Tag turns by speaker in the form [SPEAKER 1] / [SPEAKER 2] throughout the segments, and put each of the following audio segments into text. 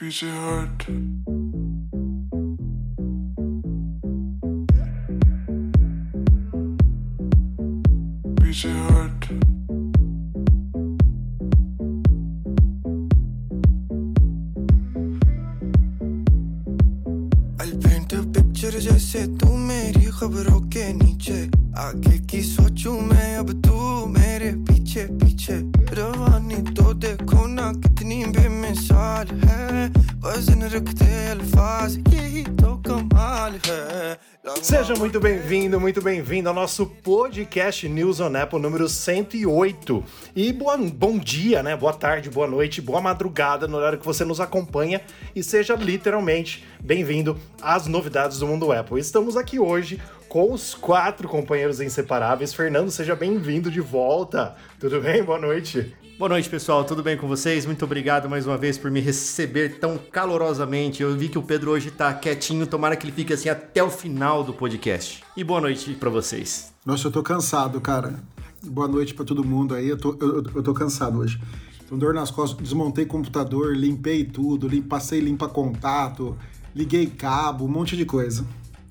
[SPEAKER 1] Be your heart.
[SPEAKER 2] Seja muito bem-vindo, muito bem-vindo ao nosso podcast News on Apple número 108. E boa, bom dia, né? Boa tarde, boa noite, boa madrugada no horário que você nos acompanha e seja literalmente bem-vindo às novidades do mundo Apple. Estamos aqui hoje com os quatro companheiros inseparáveis. Fernando, seja bem-vindo de volta. Tudo bem? Boa noite.
[SPEAKER 3] Boa noite, pessoal. Tudo bem com vocês? Muito obrigado mais uma vez por me receber tão calorosamente. Eu vi que o Pedro hoje tá quietinho, tomara que ele fique assim até o final do podcast. E boa noite para vocês.
[SPEAKER 4] Nossa, eu tô cansado, cara. Boa noite pra todo mundo aí. Eu tô, eu, eu tô cansado hoje. Tô dor nas costas, desmontei computador, limpei tudo, passei limpa contato, liguei cabo, um monte de coisa.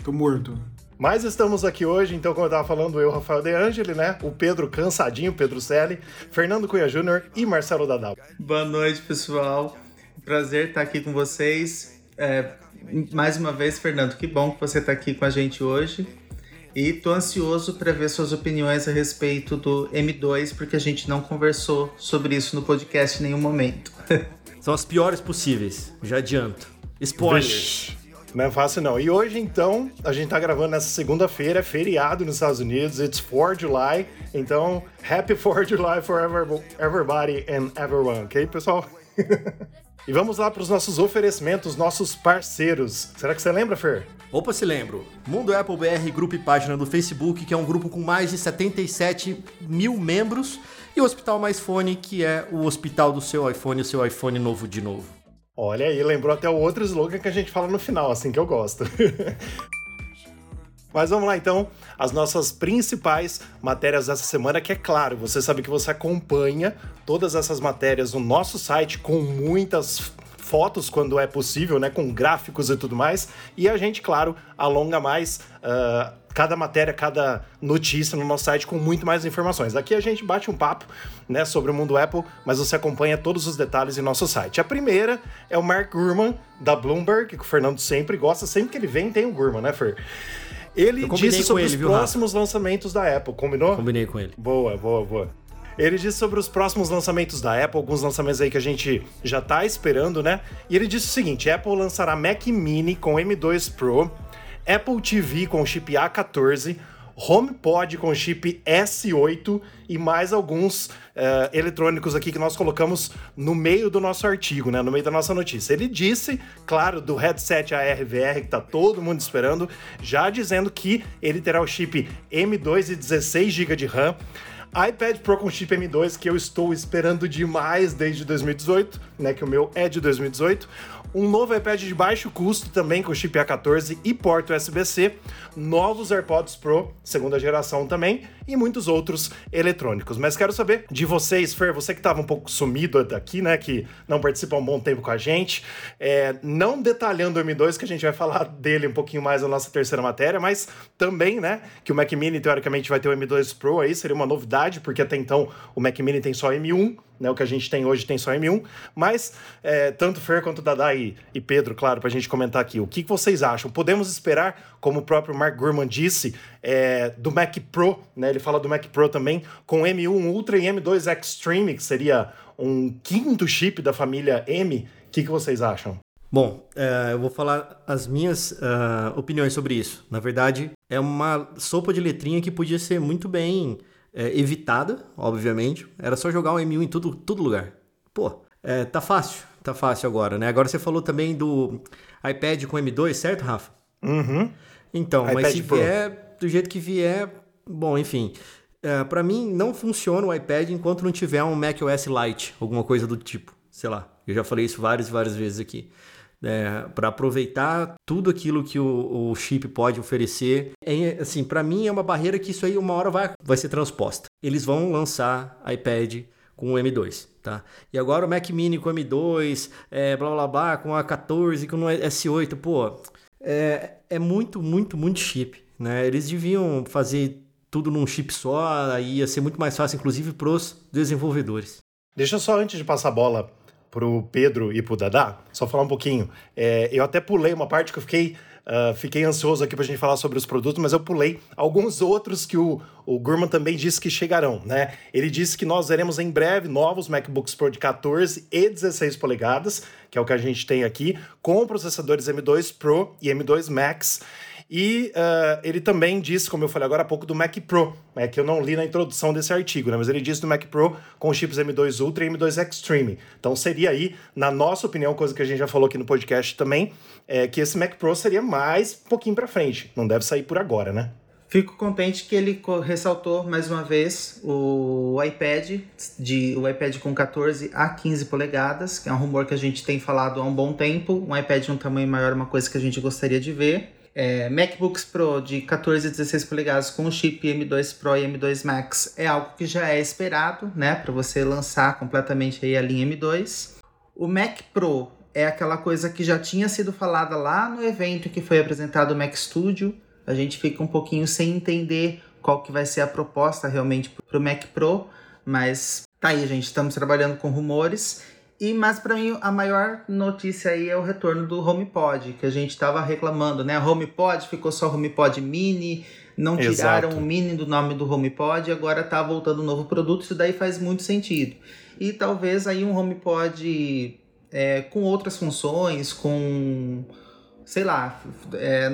[SPEAKER 4] Tô morto.
[SPEAKER 2] Mas estamos aqui hoje, então, como eu estava falando, eu, Rafael De Angeli, né? O Pedro cansadinho, Pedro Selle, Fernando Cunha Júnior e Marcelo Dadal.
[SPEAKER 5] Boa noite, pessoal. Prazer estar aqui com vocês. É, mais uma vez, Fernando, que bom que você está aqui com a gente hoje. E tô ansioso para ver suas opiniões a respeito do M2, porque a gente não conversou sobre isso no podcast em nenhum momento.
[SPEAKER 3] São as piores possíveis, já adianto. Spoilers.
[SPEAKER 2] Não é fácil não. E hoje, então, a gente tá gravando nessa segunda-feira, é feriado nos Estados Unidos, it's 4 July, então, happy 4 July for every- everybody and everyone, ok, pessoal? e vamos lá para os nossos oferecimentos, nossos parceiros. Será que você lembra, Fer?
[SPEAKER 3] Opa, se lembro. Mundo Apple BR, grupo e página do Facebook, que é um grupo com mais de 77 mil membros. E o Hospital Mais Fone, que é o hospital do seu iPhone, o seu iPhone novo de novo.
[SPEAKER 2] Olha aí, lembrou até o outro slogan que a gente fala no final, assim que eu gosto. Mas vamos lá então, as nossas principais matérias dessa semana, que é claro, você sabe que você acompanha todas essas matérias no nosso site com muitas fotos quando é possível, né, com gráficos e tudo mais, e a gente, claro, alonga mais ah, cada matéria, cada notícia no nosso site com muito mais informações. Aqui a gente bate um papo, né, sobre o mundo Apple, mas você acompanha todos os detalhes em nosso site. A primeira é o Mark Gurman da Bloomberg, que o Fernando sempre gosta, sempre que ele vem tem o Gurman, né, Fer? Ele disse sobre
[SPEAKER 3] ele,
[SPEAKER 2] os
[SPEAKER 3] viu, Rafa?
[SPEAKER 2] próximos lançamentos da Apple, combinou?
[SPEAKER 3] Combinei com ele.
[SPEAKER 2] Boa, boa, boa. Ele disse sobre os próximos lançamentos da Apple, alguns lançamentos aí que a gente já tá esperando, né? E ele disse o seguinte: Apple lançará Mac Mini com M2 Pro, Apple TV com chip A14, HomePod com chip S8 e mais alguns eh, eletrônicos aqui que nós colocamos no meio do nosso artigo, né? No meio da nossa notícia. Ele disse, claro, do headset ARVR que tá todo mundo esperando, já dizendo que ele terá o chip M2 e 16 GB de RAM iPad Pro com chip M2 que eu estou esperando demais desde 2018, né? Que o meu é de 2018. Um novo iPad de baixo custo também com chip A14 e porta USB-C. Novos AirPods Pro, segunda geração também. E muitos outros eletrônicos. Mas quero saber de vocês, Fer, você que estava um pouco sumido daqui, né? Que não participa há um bom tempo com a gente. É, não detalhando o M2, que a gente vai falar dele um pouquinho mais na nossa terceira matéria, mas também, né? Que o Mac Mini, teoricamente, vai ter o M2 Pro aí, seria uma novidade, porque até então o Mac Mini tem só M1, né? O que a gente tem hoje tem só M1. Mas é, tanto Fer quanto Dadá e, e Pedro, claro, pra gente comentar aqui, o que, que vocês acham? Podemos esperar, como o próprio Mark Gurman disse, é, do Mac Pro, né? Ele fala do Mac Pro também, com M1 Ultra e M2 Extreme, que seria um quinto chip da família M. O que, que vocês acham?
[SPEAKER 3] Bom, é, eu vou falar as minhas ah, opiniões sobre isso. Na verdade, é uma sopa de letrinha que podia ser muito bem é, evitada, obviamente. Era só jogar um M1 em tudo, todo lugar. Pô, é, tá fácil, tá fácil agora, né? Agora você falou também do iPad com M2, certo, Rafa?
[SPEAKER 2] Uhum.
[SPEAKER 3] Então, mas
[SPEAKER 2] iPad
[SPEAKER 3] se
[SPEAKER 2] Pro.
[SPEAKER 3] vier do jeito que vier, bom, enfim. É, para mim, não funciona o iPad enquanto não tiver um macOS Lite, alguma coisa do tipo. Sei lá, eu já falei isso várias e várias vezes aqui. É, para aproveitar tudo aquilo que o, o chip pode oferecer. É, assim, para mim é uma barreira que isso aí uma hora vai, vai ser transposta. Eles vão lançar iPad com o M2, tá? E agora o Mac Mini com o M2, é, blá blá blá, com a 14, com o S8, pô, é, é muito, muito, muito chip, né? Eles deviam fazer tudo num chip só, aí ia ser muito mais fácil, inclusive, para os desenvolvedores.
[SPEAKER 2] Deixa só antes de passar a bola pro Pedro e pro Dadá, só falar um pouquinho. É, eu até pulei uma parte que eu fiquei, uh, fiquei ansioso aqui pra gente falar sobre os produtos, mas eu pulei alguns outros que o, o Gurman também disse que chegarão, né? Ele disse que nós veremos em breve novos MacBooks Pro de 14 e 16 polegadas, que é o que a gente tem aqui, com processadores M2 Pro e M2 Max. E uh, ele também disse, como eu falei agora há pouco, do Mac Pro, é que eu não li na introdução desse artigo, né? Mas ele disse do Mac Pro com chips M2 Ultra e M2 Extreme. Então seria aí, na nossa opinião, coisa que a gente já falou aqui no podcast também, é que esse Mac Pro seria mais um pouquinho para frente. Não deve sair por agora, né?
[SPEAKER 5] Fico contente que ele ressaltou mais uma vez o iPad, de, o iPad com 14 a 15 polegadas, que é um rumor que a gente tem falado há um bom tempo. Um iPad de um tamanho maior é uma coisa que a gente gostaria de ver é, MacBooks Pro de 14 e 16 polegadas com chip M2 Pro e M2 Max é algo que já é esperado, né, para você lançar completamente aí a linha M2. O Mac Pro é aquela coisa que já tinha sido falada lá no evento que foi apresentado o Mac Studio. A gente fica um pouquinho sem entender qual que vai ser a proposta realmente para o Mac Pro, mas tá aí, gente, estamos trabalhando com rumores e mas para mim a maior notícia aí é o retorno do HomePod, que a gente estava reclamando, né? HomePod ficou só HomePod Mini, não tiraram Exato. o Mini do nome do HomePod, agora tá voltando um novo produto, isso daí faz muito sentido. E talvez aí um HomePod é, com outras funções, com sei lá, é,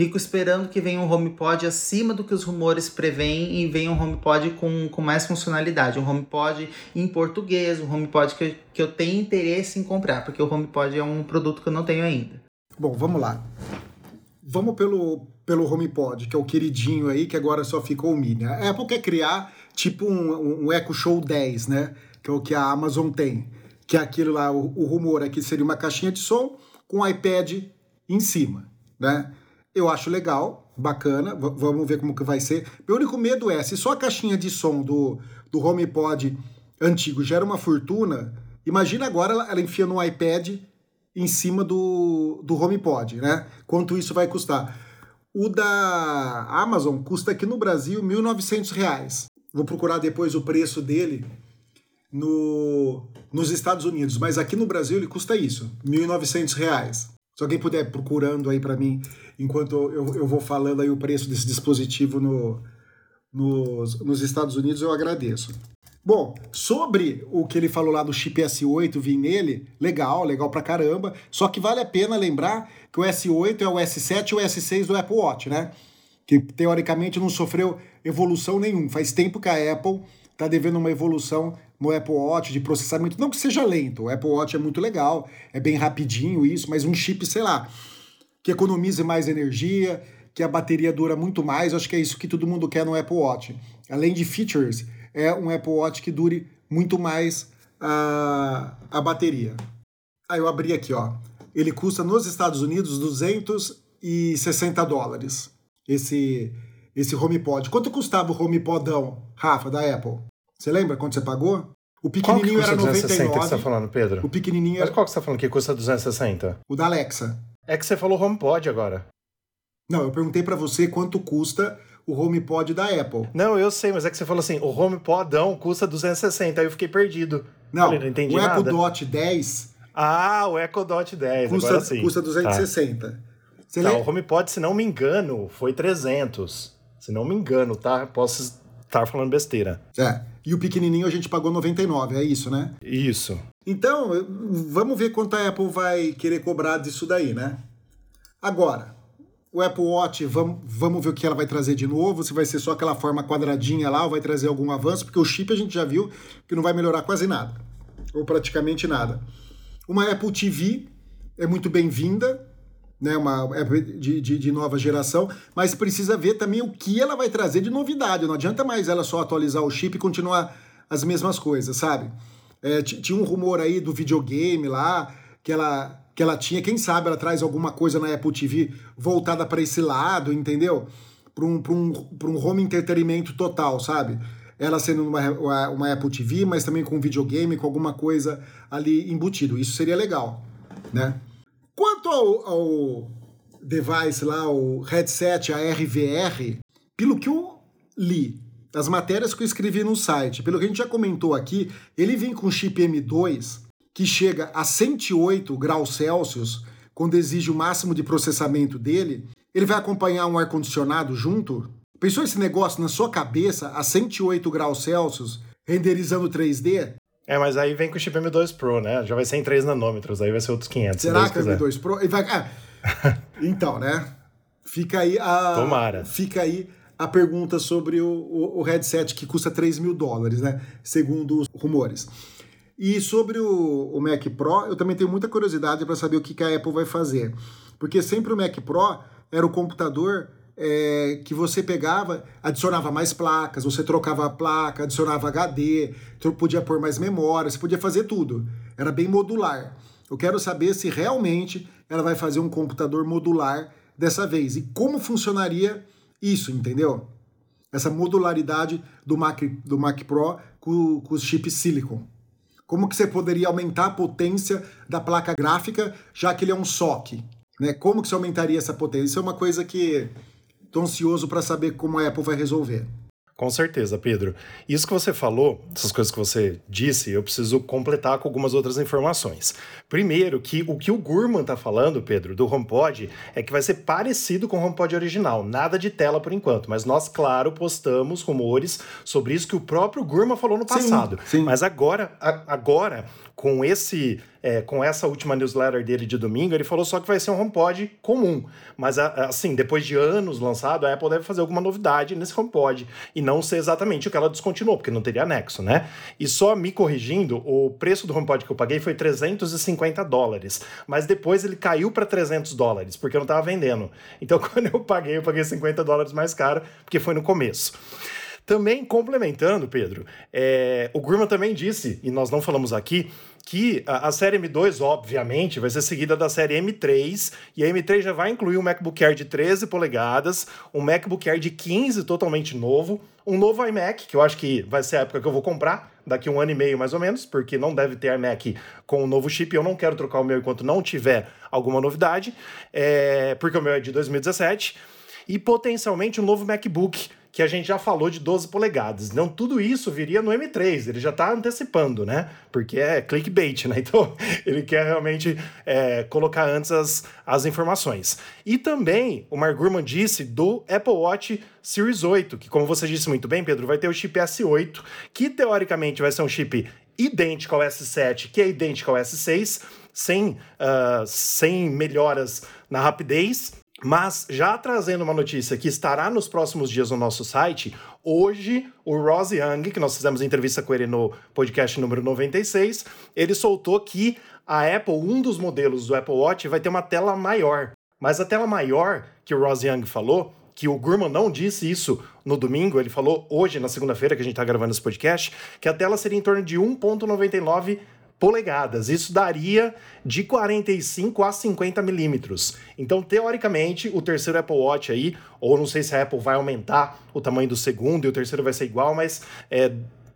[SPEAKER 5] Fico esperando que venha um HomePod acima do que os rumores preveem e venha um HomePod com, com mais funcionalidade. Um HomePod em português, um HomePod que, eu, que eu tenho interesse em comprar, porque o HomePod é um produto que eu não tenho ainda.
[SPEAKER 4] Bom, vamos lá. Vamos pelo, pelo HomePod, que é o queridinho aí, que agora só ficou o Mini. A Apple quer criar tipo um, um Echo Show 10, né? Que é o que a Amazon tem. Que é aquilo lá, o, o rumor aqui seria uma caixinha de som com um iPad em cima, né? Eu acho legal, bacana, vamos ver como que vai ser. Meu único medo é, se só a caixinha de som do, do HomePod antigo gera uma fortuna, imagina agora ela, ela enfia no iPad em cima do, do HomePod, né? Quanto isso vai custar? O da Amazon custa aqui no Brasil R$ 1.900. Vou procurar depois o preço dele no, nos Estados Unidos, mas aqui no Brasil ele custa isso, R$ 1.900. Se alguém puder procurando aí para mim, enquanto eu, eu vou falando aí o preço desse dispositivo no, nos, nos Estados Unidos, eu agradeço. Bom, sobre o que ele falou lá do chip S8 vir nele, legal, legal pra caramba. Só que vale a pena lembrar que o S8 é o S7 e o S6 do Apple Watch, né? Que teoricamente não sofreu evolução nenhuma. Faz tempo que a Apple tá devendo uma evolução no Apple Watch de processamento. Não que seja lento, o Apple Watch é muito legal, é bem rapidinho isso, mas um chip, sei lá, que economize mais energia, que a bateria dura muito mais, acho que é isso que todo mundo quer no Apple Watch. Além de features, é um Apple Watch que dure muito mais a, a bateria. Aí eu abri aqui, ó. Ele custa nos Estados Unidos 260 dólares. Esse esse HomePod. Quanto custava o HomePodão, Rafa, da Apple? Você lembra quanto você pagou?
[SPEAKER 2] O pequenininho qual que custa era 99. que você tá falando, Pedro?
[SPEAKER 4] O pequenininho
[SPEAKER 2] Mas qual que você tá falando que custa 260?
[SPEAKER 4] O da Alexa.
[SPEAKER 2] É que você falou HomePod agora.
[SPEAKER 4] Não, eu perguntei para você quanto custa o HomePod da Apple.
[SPEAKER 2] Não, eu sei, mas é que você falou assim, o HomePodão custa 260, aí eu fiquei perdido.
[SPEAKER 4] Não,
[SPEAKER 2] Falei, não entendi
[SPEAKER 4] o
[SPEAKER 2] nada.
[SPEAKER 4] Echo Dot 10...
[SPEAKER 2] Ah, o Echo Dot 10,
[SPEAKER 4] custa,
[SPEAKER 2] agora sim.
[SPEAKER 4] Custa 260. Tá.
[SPEAKER 2] Você tá, o HomePod, se não me engano, foi 300. Se não me engano, tá? Posso estar falando besteira.
[SPEAKER 4] É. E o pequenininho a gente pagou 99, é isso, né?
[SPEAKER 2] Isso.
[SPEAKER 4] Então, vamos ver quanto a Apple vai querer cobrar disso daí, né? Agora, o Apple Watch, vamos, vamos ver o que ela vai trazer de novo, se vai ser só aquela forma quadradinha lá ou vai trazer algum avanço, porque o chip a gente já viu que não vai melhorar quase nada, ou praticamente nada. Uma Apple TV é muito bem-vinda, né, uma de, de, de, nova geração, mas precisa ver também o que ela vai trazer de novidade. Não adianta mais ela só atualizar o chip e continuar as mesmas coisas, sabe? É, tinha um rumor aí do videogame lá, que ela, que ela tinha, quem sabe ela traz alguma coisa na Apple TV voltada para esse lado, entendeu? Para um, um, um home entretenimento total, sabe? ela sendo uma, uma Apple TV, mas também com videogame, com alguma coisa ali embutido. Isso seria legal, né? Quanto ao, ao device lá, o headset, a RVR, pelo que eu li, as matérias que eu escrevi no site, pelo que a gente já comentou aqui, ele vem com chip M2 que chega a 108 graus Celsius, quando exige o máximo de processamento dele, ele vai acompanhar um ar-condicionado junto? Pensou esse negócio na sua cabeça a 108 graus Celsius, renderizando 3D?
[SPEAKER 2] É, mas aí vem com o chip M2 Pro, né? Já vai ser em 3 nanômetros, aí vai ser outros 500.
[SPEAKER 4] Será que é M2 Pro? Vai... Ah, então, né? Fica aí a...
[SPEAKER 2] Tomara.
[SPEAKER 4] Fica aí a pergunta sobre o, o, o headset que custa 3 mil dólares, né? Segundo os rumores. E sobre o, o Mac Pro, eu também tenho muita curiosidade para saber o que, que a Apple vai fazer. Porque sempre o Mac Pro era o computador é, que você pegava, adicionava mais placas, você trocava a placa, adicionava HD, podia pôr mais memória, você podia fazer tudo. Era bem modular. Eu quero saber se realmente ela vai fazer um computador modular dessa vez e como funcionaria isso, entendeu? Essa modularidade do Mac, do Mac Pro com, com os chips Silicon. Como que você poderia aumentar a potência da placa gráfica, já que ele é um SOC? Né? Como que você aumentaria essa potência? Isso é uma coisa que estou ansioso para saber como a Apple vai resolver.
[SPEAKER 2] Com certeza, Pedro. Isso que você falou, essas coisas que você disse, eu preciso completar com algumas outras informações. Primeiro, que o que o Gurman está falando, Pedro, do HomePod, é que vai ser parecido com o HomePod original. Nada de tela por enquanto, mas nós, claro, postamos rumores sobre isso que o próprio Gurman falou no passado.
[SPEAKER 4] Sim, sim.
[SPEAKER 2] Mas agora, a, agora com esse é, com essa última newsletter dele de domingo, ele falou só que vai ser um HomePod comum. Mas assim, depois de anos lançado, a Apple deve fazer alguma novidade nesse HomePod e não ser exatamente o que ela descontinuou, porque não teria anexo, né? E só me corrigindo, o preço do HomePod que eu paguei foi 350 dólares, mas depois ele caiu para 300 dólares, porque eu não estava vendendo. Então quando eu paguei, eu paguei 50 dólares mais caro, porque foi no começo. Também complementando, Pedro, é, o Gurman também disse, e nós não falamos aqui, que a, série M2, obviamente, vai ser seguida da série M3, e a M3 já vai incluir um MacBook Air de 13 polegadas, um MacBook Air de 15 totalmente novo, um novo iMac, que eu acho que vai ser a época que eu vou comprar, daqui um ano e meio mais ou menos, porque não deve ter iMac com o novo chip, eu não quero trocar o meu enquanto não tiver alguma novidade, é, porque o meu é de 2017, e potencialmente um novo MacBook que a gente já falou de 12 polegadas. Então, tudo isso viria no M3, ele já está antecipando, né? Porque é clickbait, né? Então, ele quer realmente é, colocar antes as, as informações. E também, o Mark Gurman disse do Apple Watch Series 8, que, como você disse muito bem, Pedro, vai ter o chip S8, que teoricamente vai ser um chip idêntico ao S7, que é idêntico ao S6, sem, uh, sem melhoras na rapidez mas já trazendo uma notícia que estará nos próximos dias no nosso site, hoje o Ross Young, que nós fizemos entrevista com ele no podcast número 96, ele soltou que a Apple, um dos modelos do Apple Watch, vai ter uma tela maior. Mas a tela maior que o Ross Young falou, que o Gurman não disse isso no domingo, ele falou hoje, na segunda-feira, que a gente está gravando esse podcast, que a tela seria em torno de 1,99 polegadas. Isso daria de 45 a 50 milímetros. Então, teoricamente, o terceiro Apple Watch aí, ou não sei se a Apple vai aumentar o tamanho do segundo e o terceiro vai ser igual, mas é,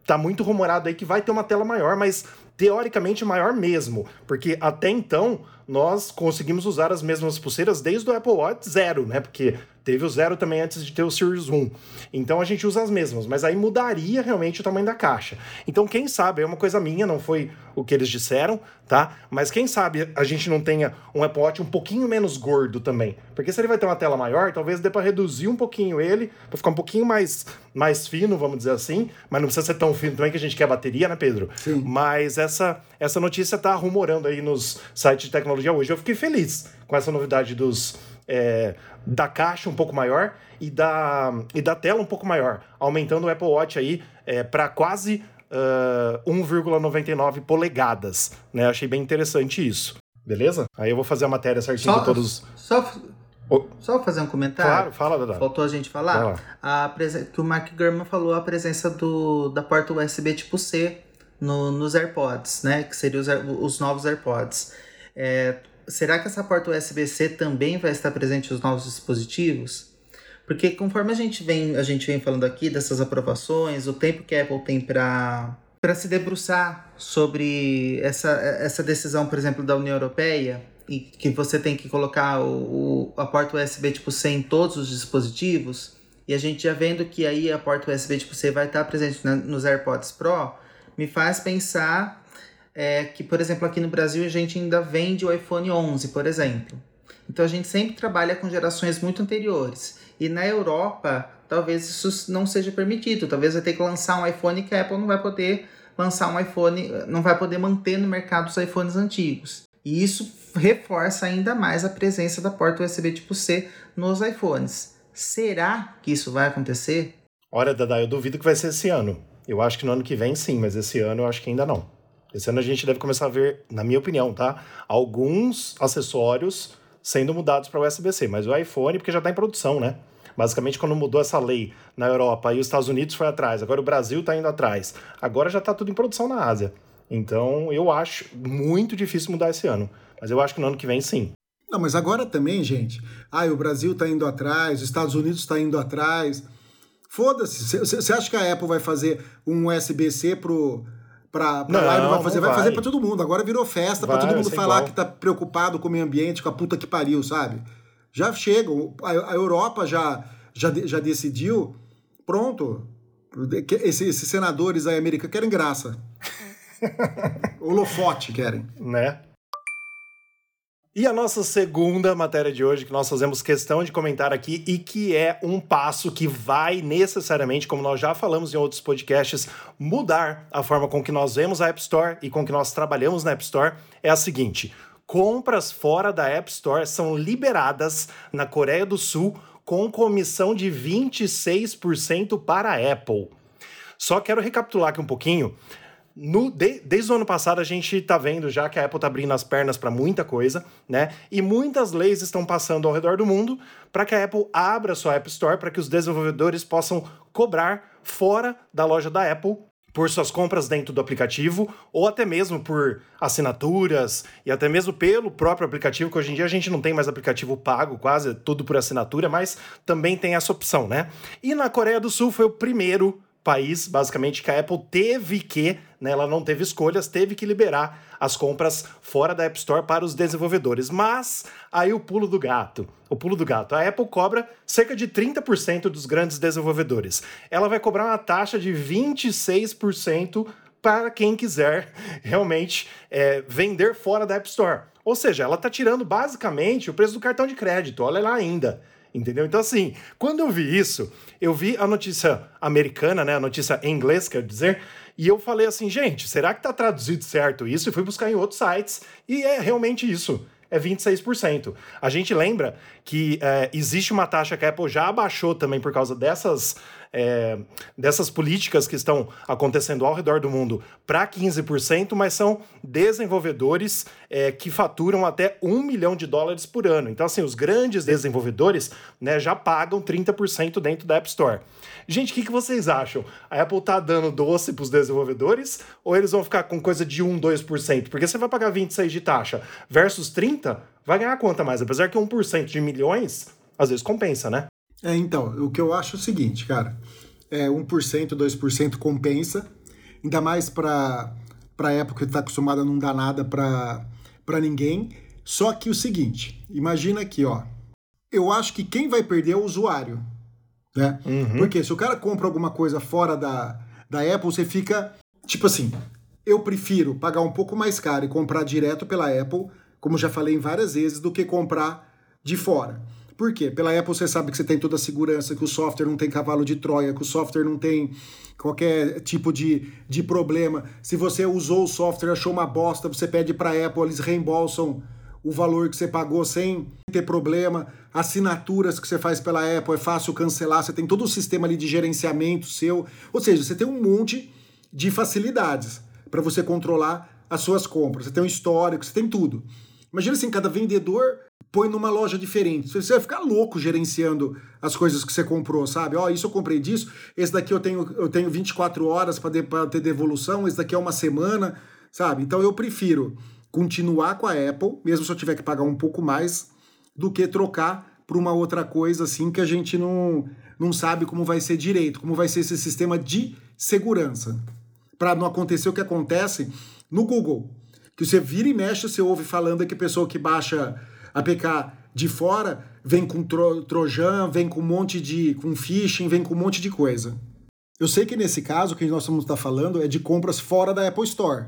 [SPEAKER 2] tá muito rumorado aí que vai ter uma tela maior, mas teoricamente maior mesmo, porque até então nós conseguimos usar as mesmas pulseiras desde o Apple Watch zero, né? Porque teve o zero também antes de ter o Series 1. Então a gente usa as mesmas, mas aí mudaria realmente o tamanho da caixa. Então quem sabe, é uma coisa minha, não foi o que eles disseram, tá? Mas quem sabe a gente não tenha um Apple Watch um pouquinho menos gordo também. Porque se ele vai ter uma tela maior, talvez dê para reduzir um pouquinho ele, para ficar um pouquinho mais, mais fino, vamos dizer assim, mas não precisa ser tão fino também que a gente quer bateria, né, Pedro?
[SPEAKER 4] Sim.
[SPEAKER 2] Mas essa essa notícia tá rumorando aí nos sites de tecnologia hoje. Eu fiquei feliz com essa novidade dos é, da caixa um pouco maior e da, e da tela um pouco maior, aumentando o Apple Watch aí é, para quase uh, 1,99 polegadas. Né? Achei bem interessante isso. Beleza? Aí eu vou fazer a matéria certinho
[SPEAKER 5] só,
[SPEAKER 2] com todos.
[SPEAKER 5] Só, só fazer um comentário.
[SPEAKER 2] Claro, fala, Dada.
[SPEAKER 5] Faltou a gente falar. A presen... Que o Mark Gurman falou a presença do, da porta USB tipo C no, nos AirPods, né? Que seriam os, os novos AirPods. É, será que essa porta USB-C também vai estar presente nos novos dispositivos? Porque conforme a gente vem, a gente vem falando aqui dessas aprovações, o tempo que a Apple tem para para se debruçar sobre essa, essa decisão, por exemplo, da União Europeia, e que você tem que colocar o, o, a porta USB tipo C em todos os dispositivos, e a gente já vendo que aí a porta USB tipo C vai estar presente na, nos AirPods Pro, me faz pensar é, que, por exemplo, aqui no Brasil a gente ainda vende o iPhone 11, por exemplo. Então a gente sempre trabalha com gerações muito anteriores. E na Europa, talvez isso não seja permitido. Talvez vai ter que lançar um iPhone que a Apple não vai poder lançar um iPhone, não vai poder manter no mercado os iPhones antigos. E isso reforça ainda mais a presença da porta USB tipo C nos iPhones. Será que isso vai acontecer?
[SPEAKER 2] Olha, Dada, eu duvido que vai ser esse ano. Eu acho que no ano que vem sim, mas esse ano eu acho que ainda não. Esse ano a gente deve começar a ver, na minha opinião, tá? Alguns acessórios sendo mudados para USB-C, mas o iPhone, porque já está em produção, né? Basicamente, quando mudou essa lei na Europa e os Estados Unidos foi atrás, agora o Brasil está indo atrás. Agora já está tudo em produção na Ásia. Então, eu acho muito difícil mudar esse ano. Mas eu acho que no ano que vem, sim.
[SPEAKER 4] Não, mas agora também, gente. Ah, o Brasil está indo atrás, os Estados Unidos está indo atrás. Foda-se. Você acha que a Apple vai fazer um USB-C pro pra, pra
[SPEAKER 2] não,
[SPEAKER 4] e não vai fazer, vai,
[SPEAKER 2] vai
[SPEAKER 4] fazer pra todo mundo. Agora virou festa para todo mundo falar
[SPEAKER 2] igual.
[SPEAKER 4] que tá preocupado com o meio ambiente, com a puta que pariu, sabe? Já chegam. A, a Europa já, já, já decidiu. Pronto. Esses, esses senadores aí americanos querem graça. Holofote querem.
[SPEAKER 2] Né? E a nossa segunda matéria de hoje, que nós fazemos questão de comentar aqui, e que é um passo que vai necessariamente, como nós já falamos em outros podcasts, mudar a forma com que nós vemos a App Store e com que nós trabalhamos na App Store, é a seguinte: compras fora da App Store são liberadas na Coreia do Sul com comissão de 26% para a Apple. Só quero recapitular aqui um pouquinho. No, de, desde o ano passado a gente está vendo já que a Apple está abrindo as pernas para muita coisa, né? E muitas leis estão passando ao redor do mundo para que a Apple abra sua App Store para que os desenvolvedores possam cobrar fora da loja da Apple por suas compras dentro do aplicativo ou até mesmo por assinaturas e até mesmo pelo próprio aplicativo, que hoje em dia a gente não tem mais aplicativo pago, quase é tudo por assinatura, mas também tem essa opção, né? E na Coreia do Sul foi o primeiro país, basicamente, que a Apple teve que, né, ela não teve escolhas, teve que liberar as compras fora da App Store para os desenvolvedores. Mas aí o pulo do gato. O pulo do gato. A Apple cobra cerca de 30% dos grandes desenvolvedores. Ela vai cobrar uma taxa de 26% para quem quiser realmente é, vender fora da App Store. Ou seja, ela está tirando basicamente o preço do cartão de crédito. Olha lá ainda. Entendeu? Então, assim, quando eu vi isso, eu vi a notícia americana, né? A notícia em inglês, quer dizer, e eu falei assim, gente, será que tá traduzido certo isso? E fui buscar em outros sites, e é realmente isso. É 26%. A gente lembra que é, existe uma taxa que a Apple já abaixou também por causa dessas, é, dessas políticas que estão acontecendo ao redor do mundo para 15%, mas são desenvolvedores é, que faturam até 1 milhão de dólares por ano. Então, assim, os grandes desenvolvedores né, já pagam 30% dentro da App Store. Gente, o que, que vocês acham? A Apple tá dando doce para os desenvolvedores ou eles vão ficar com coisa de 1, 2%? Porque você vai pagar 26% de taxa versus 30%, vai ganhar quanto mais? Apesar que 1% de milhões, às vezes compensa, né?
[SPEAKER 4] É, então, o que eu acho é o seguinte, cara. É 1%, 2% compensa, ainda mais para para época que está acostumada a não dar nada para ninguém. Só que o seguinte, imagina aqui, ó. Eu acho que quem vai perder é o usuário, né?
[SPEAKER 2] Uhum.
[SPEAKER 4] Porque se o cara compra alguma coisa fora da, da Apple, você fica tipo assim, eu prefiro pagar um pouco mais caro e comprar direto pela Apple, como já falei várias vezes, do que comprar de fora. Por quê? Pela Apple você sabe que você tem toda a segurança, que o software não tem cavalo de Troia, que o software não tem qualquer tipo de, de problema. Se você usou o software, achou uma bosta, você pede para a Apple, eles reembolsam o valor que você pagou sem ter problema. Assinaturas que você faz pela Apple é fácil cancelar, você tem todo o sistema ali de gerenciamento seu. Ou seja, você tem um monte de facilidades para você controlar as suas compras. Você tem um histórico, você tem tudo. Imagina assim, cada vendedor põe numa loja diferente. Você vai ficar louco gerenciando as coisas que você comprou, sabe? Ó, oh, isso eu comprei disso, esse daqui eu tenho, eu tenho 24 horas para de, ter devolução, esse daqui é uma semana, sabe? Então eu prefiro continuar com a Apple, mesmo se eu tiver que pagar um pouco mais, do que trocar para uma outra coisa assim que a gente não, não sabe como vai ser direito, como vai ser esse sistema de segurança. Para não acontecer o que acontece no Google, que você vira e mexe, você ouve falando que a pessoa que baixa APK de fora vem com tro trojan, vem com um monte de com phishing, vem com um monte de coisa. Eu sei que nesse caso, o que nós estamos tá falando é de compras fora da Apple Store.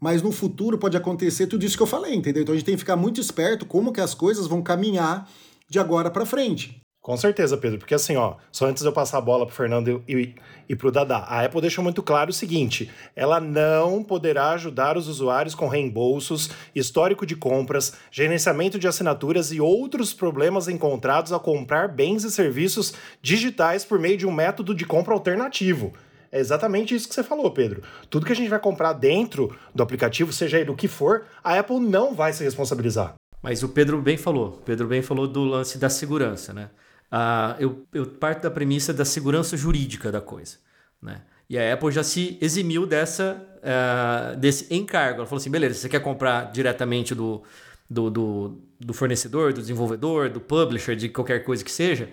[SPEAKER 4] Mas no futuro pode acontecer tudo isso que eu falei, entendeu? Então a gente tem que ficar muito esperto como que as coisas vão caminhar de agora para frente.
[SPEAKER 2] Com certeza, Pedro, porque assim, ó, só antes de eu passar a bola pro Fernando e, e, e pro Dadá, a Apple deixou muito claro o seguinte: ela não poderá ajudar os usuários com reembolsos, histórico de compras, gerenciamento de assinaturas e outros problemas encontrados ao comprar bens e serviços digitais por meio de um método de compra alternativo. É exatamente isso que você falou, Pedro. Tudo que a gente vai comprar dentro do aplicativo, seja ele o que for, a Apple não vai se responsabilizar.
[SPEAKER 3] Mas o Pedro bem falou. O Pedro bem falou do lance da segurança, né? Ah, eu, eu parto da premissa da segurança jurídica da coisa, né? E a Apple já se eximiu dessa, uh, desse encargo. Ela falou assim: beleza, você quer comprar diretamente do, do, do, do, fornecedor, do desenvolvedor, do publisher, de qualquer coisa que seja,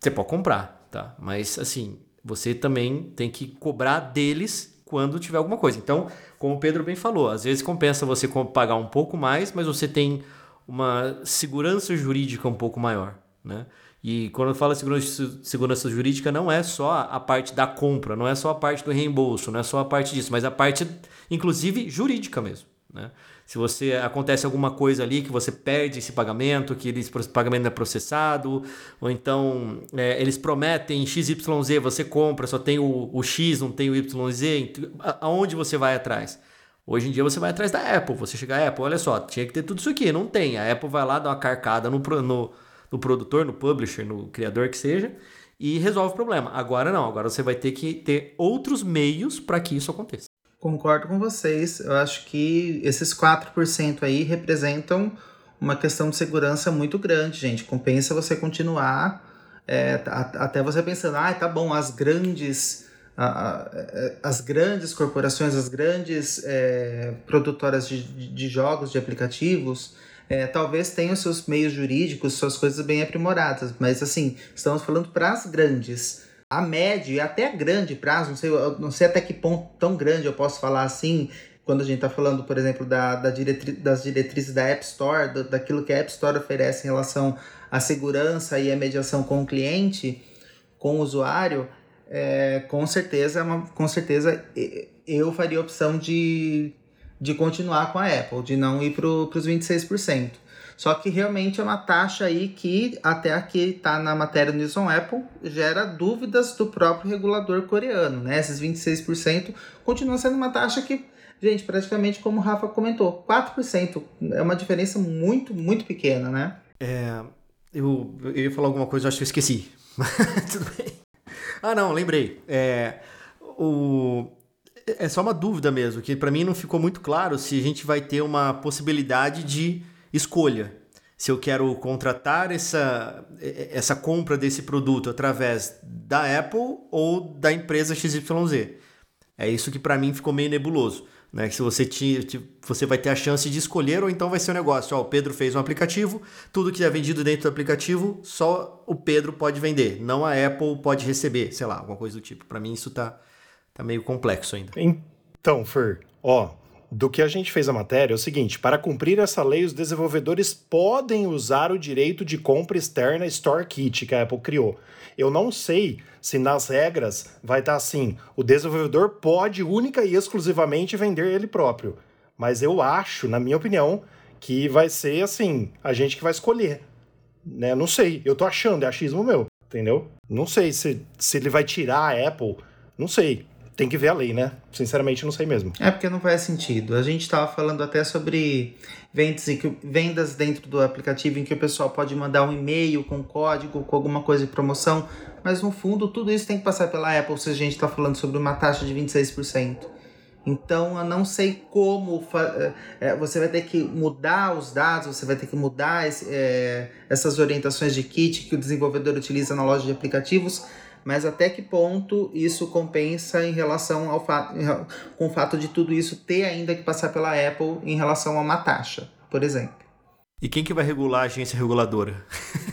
[SPEAKER 3] você pode comprar, tá? Mas assim, você também tem que cobrar deles quando tiver alguma coisa. Então, como o Pedro bem falou, às vezes compensa você pagar um pouco mais, mas você tem uma segurança jurídica um pouco maior, né? E quando eu falo segurança, segurança jurídica, não é só a parte da compra, não é só a parte do reembolso, não é só a parte disso, mas a parte, inclusive, jurídica mesmo. Né? Se você acontece alguma coisa ali que você perde esse pagamento, que esse pagamento é processado, ou então é, eles prometem XYZ, você compra, só tem o, o X, não tem o YZ, aonde você vai atrás? Hoje em dia você vai atrás da Apple, você chega à Apple, olha só, tinha que ter tudo isso aqui, não tem. A Apple vai lá, dá uma carcada no, no no produtor, no publisher, no criador que seja, e resolve o problema. Agora não, agora você vai ter que ter outros meios para que isso aconteça.
[SPEAKER 5] Concordo com vocês. Eu acho que esses 4% aí representam uma questão de segurança muito grande, gente. Compensa você continuar é, até você pensando, ah, tá bom, as grandes as grandes corporações, as grandes é, produtoras de, de jogos, de aplicativos, é, talvez tenham seus meios jurídicos, suas coisas bem aprimoradas, mas assim, estamos falando para as grandes. A médio e até a grande prazo, não sei, não sei até que ponto tão grande eu posso falar assim, quando a gente está falando, por exemplo, da, da diretri das diretrizes da App Store, do, daquilo que a App Store oferece em relação à segurança e à mediação com o cliente, com o usuário, é, com certeza, é uma, com certeza eu faria a opção de de continuar com a Apple, de não ir para os 26%. Só que realmente é uma taxa aí que, até aqui está na matéria do Nison Apple, gera dúvidas do próprio regulador coreano. Né? Esses 26% continua sendo uma taxa que, gente, praticamente como o Rafa comentou, 4%. É uma diferença muito, muito pequena, né?
[SPEAKER 3] É, eu, eu ia falar alguma coisa, acho que eu esqueci. Tudo bem. Ah, não, lembrei. É, o, é só uma dúvida mesmo, que para mim não ficou muito claro se a gente vai ter uma possibilidade de escolha. Se eu quero contratar essa, essa compra desse produto através da Apple ou da empresa XYZ. É isso que para mim ficou meio nebuloso. Né? Que se você, te, você vai ter a chance de escolher, ou então vai ser um negócio. Ó, o Pedro fez um aplicativo, tudo que é vendido dentro do aplicativo, só o Pedro pode vender, não a Apple pode receber, sei lá, alguma coisa do tipo. Para mim isso tá, tá meio complexo ainda.
[SPEAKER 2] Então, Fer, ó, do que a gente fez a matéria é o seguinte: para cumprir essa lei, os desenvolvedores podem usar o direito de compra externa Store Kit que a Apple criou. Eu não sei se nas regras vai estar tá assim: o desenvolvedor pode única e exclusivamente vender ele próprio. Mas eu acho, na minha opinião, que vai ser assim: a gente que vai escolher. Né? Não sei, eu tô achando, é achismo meu, entendeu? Não sei se, se ele vai tirar a Apple, não sei tem que ver a lei, né? Sinceramente, não sei mesmo.
[SPEAKER 5] É porque não faz sentido. A gente estava falando até sobre vendas, em que, vendas dentro do aplicativo em que o pessoal pode mandar um e-mail com código, com alguma coisa de promoção, mas no fundo tudo isso tem que passar pela Apple se a gente está falando sobre uma taxa de 26%. Então eu não sei como é, você vai ter que mudar os dados, você vai ter que mudar esse, é, essas orientações de kit que o desenvolvedor utiliza na loja de aplicativos mas até que ponto isso compensa em relação ao fato, com o fato de tudo isso ter ainda que passar pela Apple em relação a uma taxa, por exemplo.
[SPEAKER 3] E quem que vai regular a agência reguladora?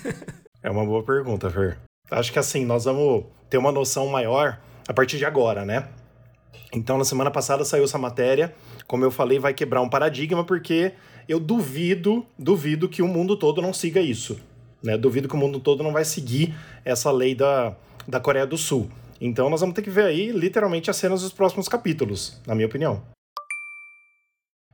[SPEAKER 2] É uma boa pergunta, Fer. Acho que assim, nós vamos ter uma noção maior a partir de agora, né? Então, na semana passada saiu essa matéria. Como eu falei, vai quebrar um paradigma, porque eu duvido, duvido que o mundo todo não siga isso. Né? Duvido que o mundo todo não vai seguir essa lei da, da Coreia do Sul. Então, nós vamos ter que ver aí, literalmente, as cenas dos próximos capítulos, na minha opinião.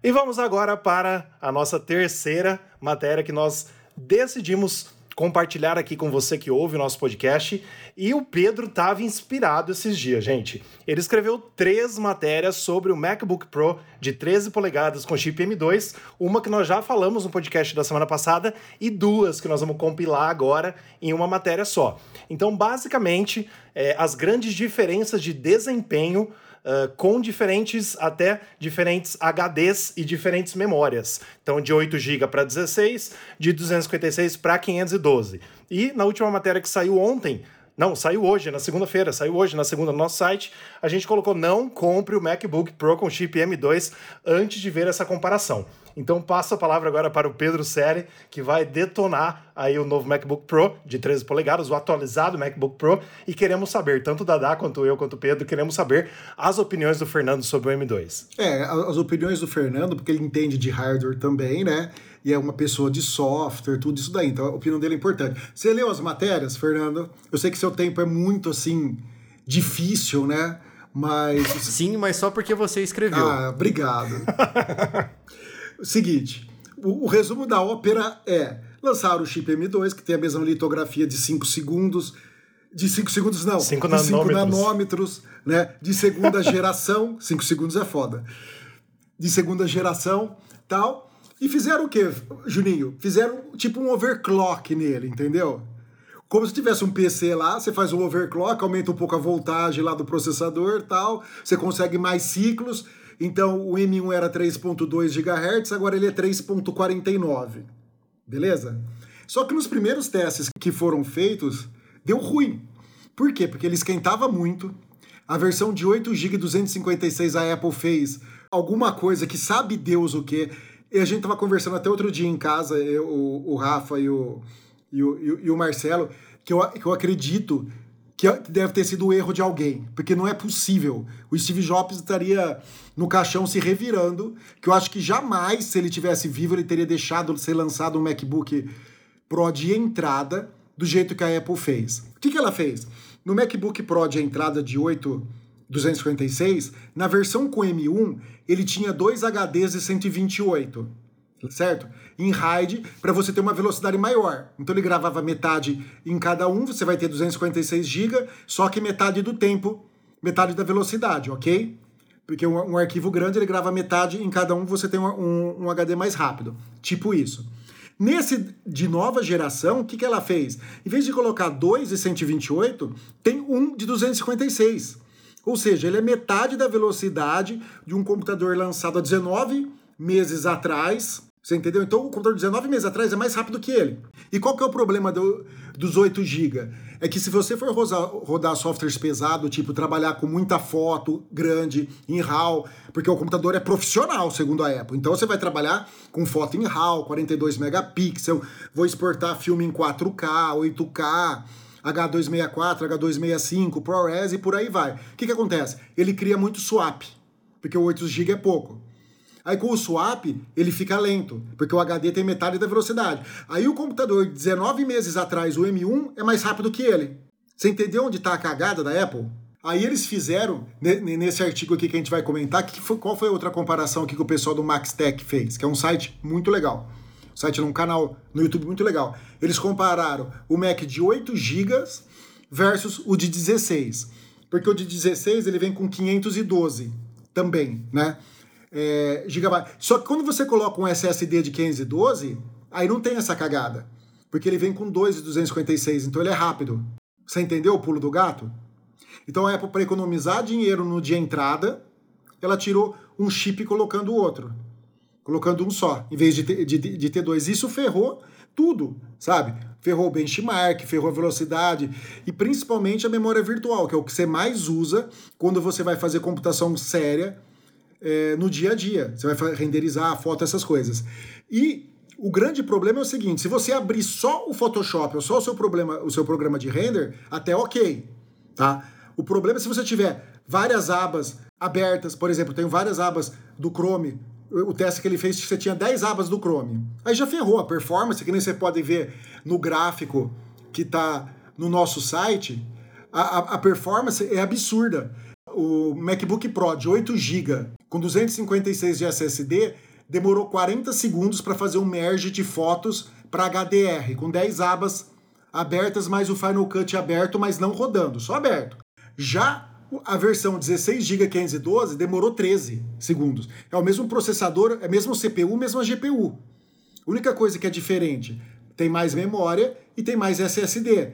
[SPEAKER 2] E vamos agora para a nossa terceira matéria que nós decidimos compartilhar aqui com você que ouve o nosso podcast. E o Pedro estava inspirado esses dias, gente. Ele escreveu três matérias sobre o MacBook Pro de 13 polegadas com chip M2, uma que nós já falamos no podcast da semana passada e duas que nós vamos compilar agora em uma matéria só. Então, basicamente, é, as grandes diferenças de desempenho Uh, com diferentes, até diferentes HDs e diferentes memórias. Então, de 8 GB para 16, de 256 para 512. E na última matéria que saiu ontem, não, saiu hoje, na segunda-feira, saiu hoje, na segunda no nosso site, a gente colocou não compre o MacBook Pro com chip M2 antes de ver essa comparação. Então passo a palavra agora para o Pedro Sere, que vai detonar aí o novo MacBook Pro de 13 polegadas, o atualizado MacBook Pro, e queremos saber, tanto o Dadá quanto eu, quanto o Pedro, queremos saber as opiniões do Fernando sobre o M2.
[SPEAKER 4] É, as opiniões do Fernando, porque ele entende de hardware também, né? E é uma pessoa de software, tudo isso daí. Então a opinião dele é importante. Você leu as matérias, Fernando? Eu sei que seu tempo é muito assim difícil, né? Mas.
[SPEAKER 3] Sim, mas só porque você escreveu.
[SPEAKER 4] Ah, obrigado. Seguinte, o, o, resumo da ópera é lançar o chip M2, que tem a mesma litografia de 5 segundos, de 5 segundos não,
[SPEAKER 2] 5
[SPEAKER 4] de 5
[SPEAKER 2] nanômetros.
[SPEAKER 4] nanômetros, né, de segunda geração, 5 segundos é foda, de segunda geração, tal, e fizeram o quê, Juninho? Fizeram tipo um overclock nele, entendeu? Como se tivesse um PC lá, você faz um overclock, aumenta um pouco a voltagem lá do processador tal, você consegue mais ciclos, então o M1 era 3.2 GHz, agora ele é 3.49. Beleza? Só que nos primeiros testes que foram feitos, deu ruim. Por quê? Porque ele esquentava muito. A versão de 8 GB 256 a Apple fez alguma coisa que sabe Deus o que. E a gente tava conversando até outro dia em casa, eu, o, Rafa e o, e o, e o Marcelo, que eu, que eu acredito que deve ter sido o erro de alguém, porque não é possível. O Steve Jobs estaria no caixão se revirando, que eu acho que jamais, se ele tivesse vivo, ele teria deixado ser lançado um MacBook Pro de entrada do jeito que a Apple fez. O que, que ela fez? No MacBook Pro de entrada de 8 256, na versão com M1, ele tinha dois HDs de 128 certo? Em RAID, para você ter uma velocidade maior. Então ele gravava metade em cada um, você vai ter 256 GB, só que metade do tempo, metade da velocidade, ok? Porque um, um arquivo grande ele grava metade em cada um, você tem um, um, um HD mais rápido. Tipo isso. Nesse de nova geração, o que, que ela fez? Em vez de colocar dois de 128, tem um de 256. Ou seja, ele é metade da velocidade de um computador lançado há 19 meses atrás, você entendeu? Então o computador de 19 meses atrás é mais rápido que ele. E qual que é o problema do, dos 8 GB? É que se você for rodar, rodar softwares pesados, tipo trabalhar com muita foto grande em RAW, porque o computador é profissional, segundo a Apple. Então você vai trabalhar com foto em RAW, 42 megapixels, vou exportar filme em 4K, 8K, H264, H265, ProRes e por aí vai. O que, que acontece? Ele cria muito swap, porque o 8 GB é pouco. Aí com o swap, ele fica lento, porque o HD tem metade da velocidade. Aí o computador, 19 meses atrás, o M1, é mais rápido que ele. Você entendeu onde está a cagada da Apple? Aí eles fizeram, nesse artigo aqui que a gente vai comentar, que foi, qual foi a outra comparação aqui que o pessoal do MaxTech fez, que é um site muito legal. Um site num canal no YouTube muito legal. Eles compararam o Mac de 8 GB versus o de 16. Porque o de 16 ele vem com 512 também, né? É. Só que quando você coloca um SSD de 512, aí não tem essa cagada. Porque ele vem com 2 de 256, então ele é rápido. Você entendeu o pulo do gato? Então a Apple, para economizar dinheiro no dia entrada, ela tirou um chip colocando o outro. Colocando um só, em vez de ter, de, de ter dois. Isso ferrou tudo, sabe? Ferrou o benchmark, ferrou a velocidade e principalmente a memória virtual, que é o que você mais usa quando você vai fazer computação séria é, no dia a dia. Você vai renderizar a foto, essas coisas. E O grande problema é o seguinte: se você abrir só o Photoshop ou só o seu, problema, o seu programa de render, até ok. Tá? O problema é se você tiver várias abas abertas, por exemplo, tenho várias abas do Chrome. O teste que ele fez, você tinha 10 abas do Chrome. Aí já ferrou a performance, que nem você pode ver no gráfico que está no nosso site. A, a, a performance é absurda. O MacBook Pro de 8 GB com 256 de SSD demorou 40 segundos para fazer um merge de fotos para HDR, com 10 abas abertas, mais o Final Cut aberto, mas não rodando, só aberto. Já a versão 16 GB 512 demorou 13 segundos. É o mesmo processador, é mesmo CPU, mesma GPU. A única coisa que é diferente, tem mais memória e tem mais SSD,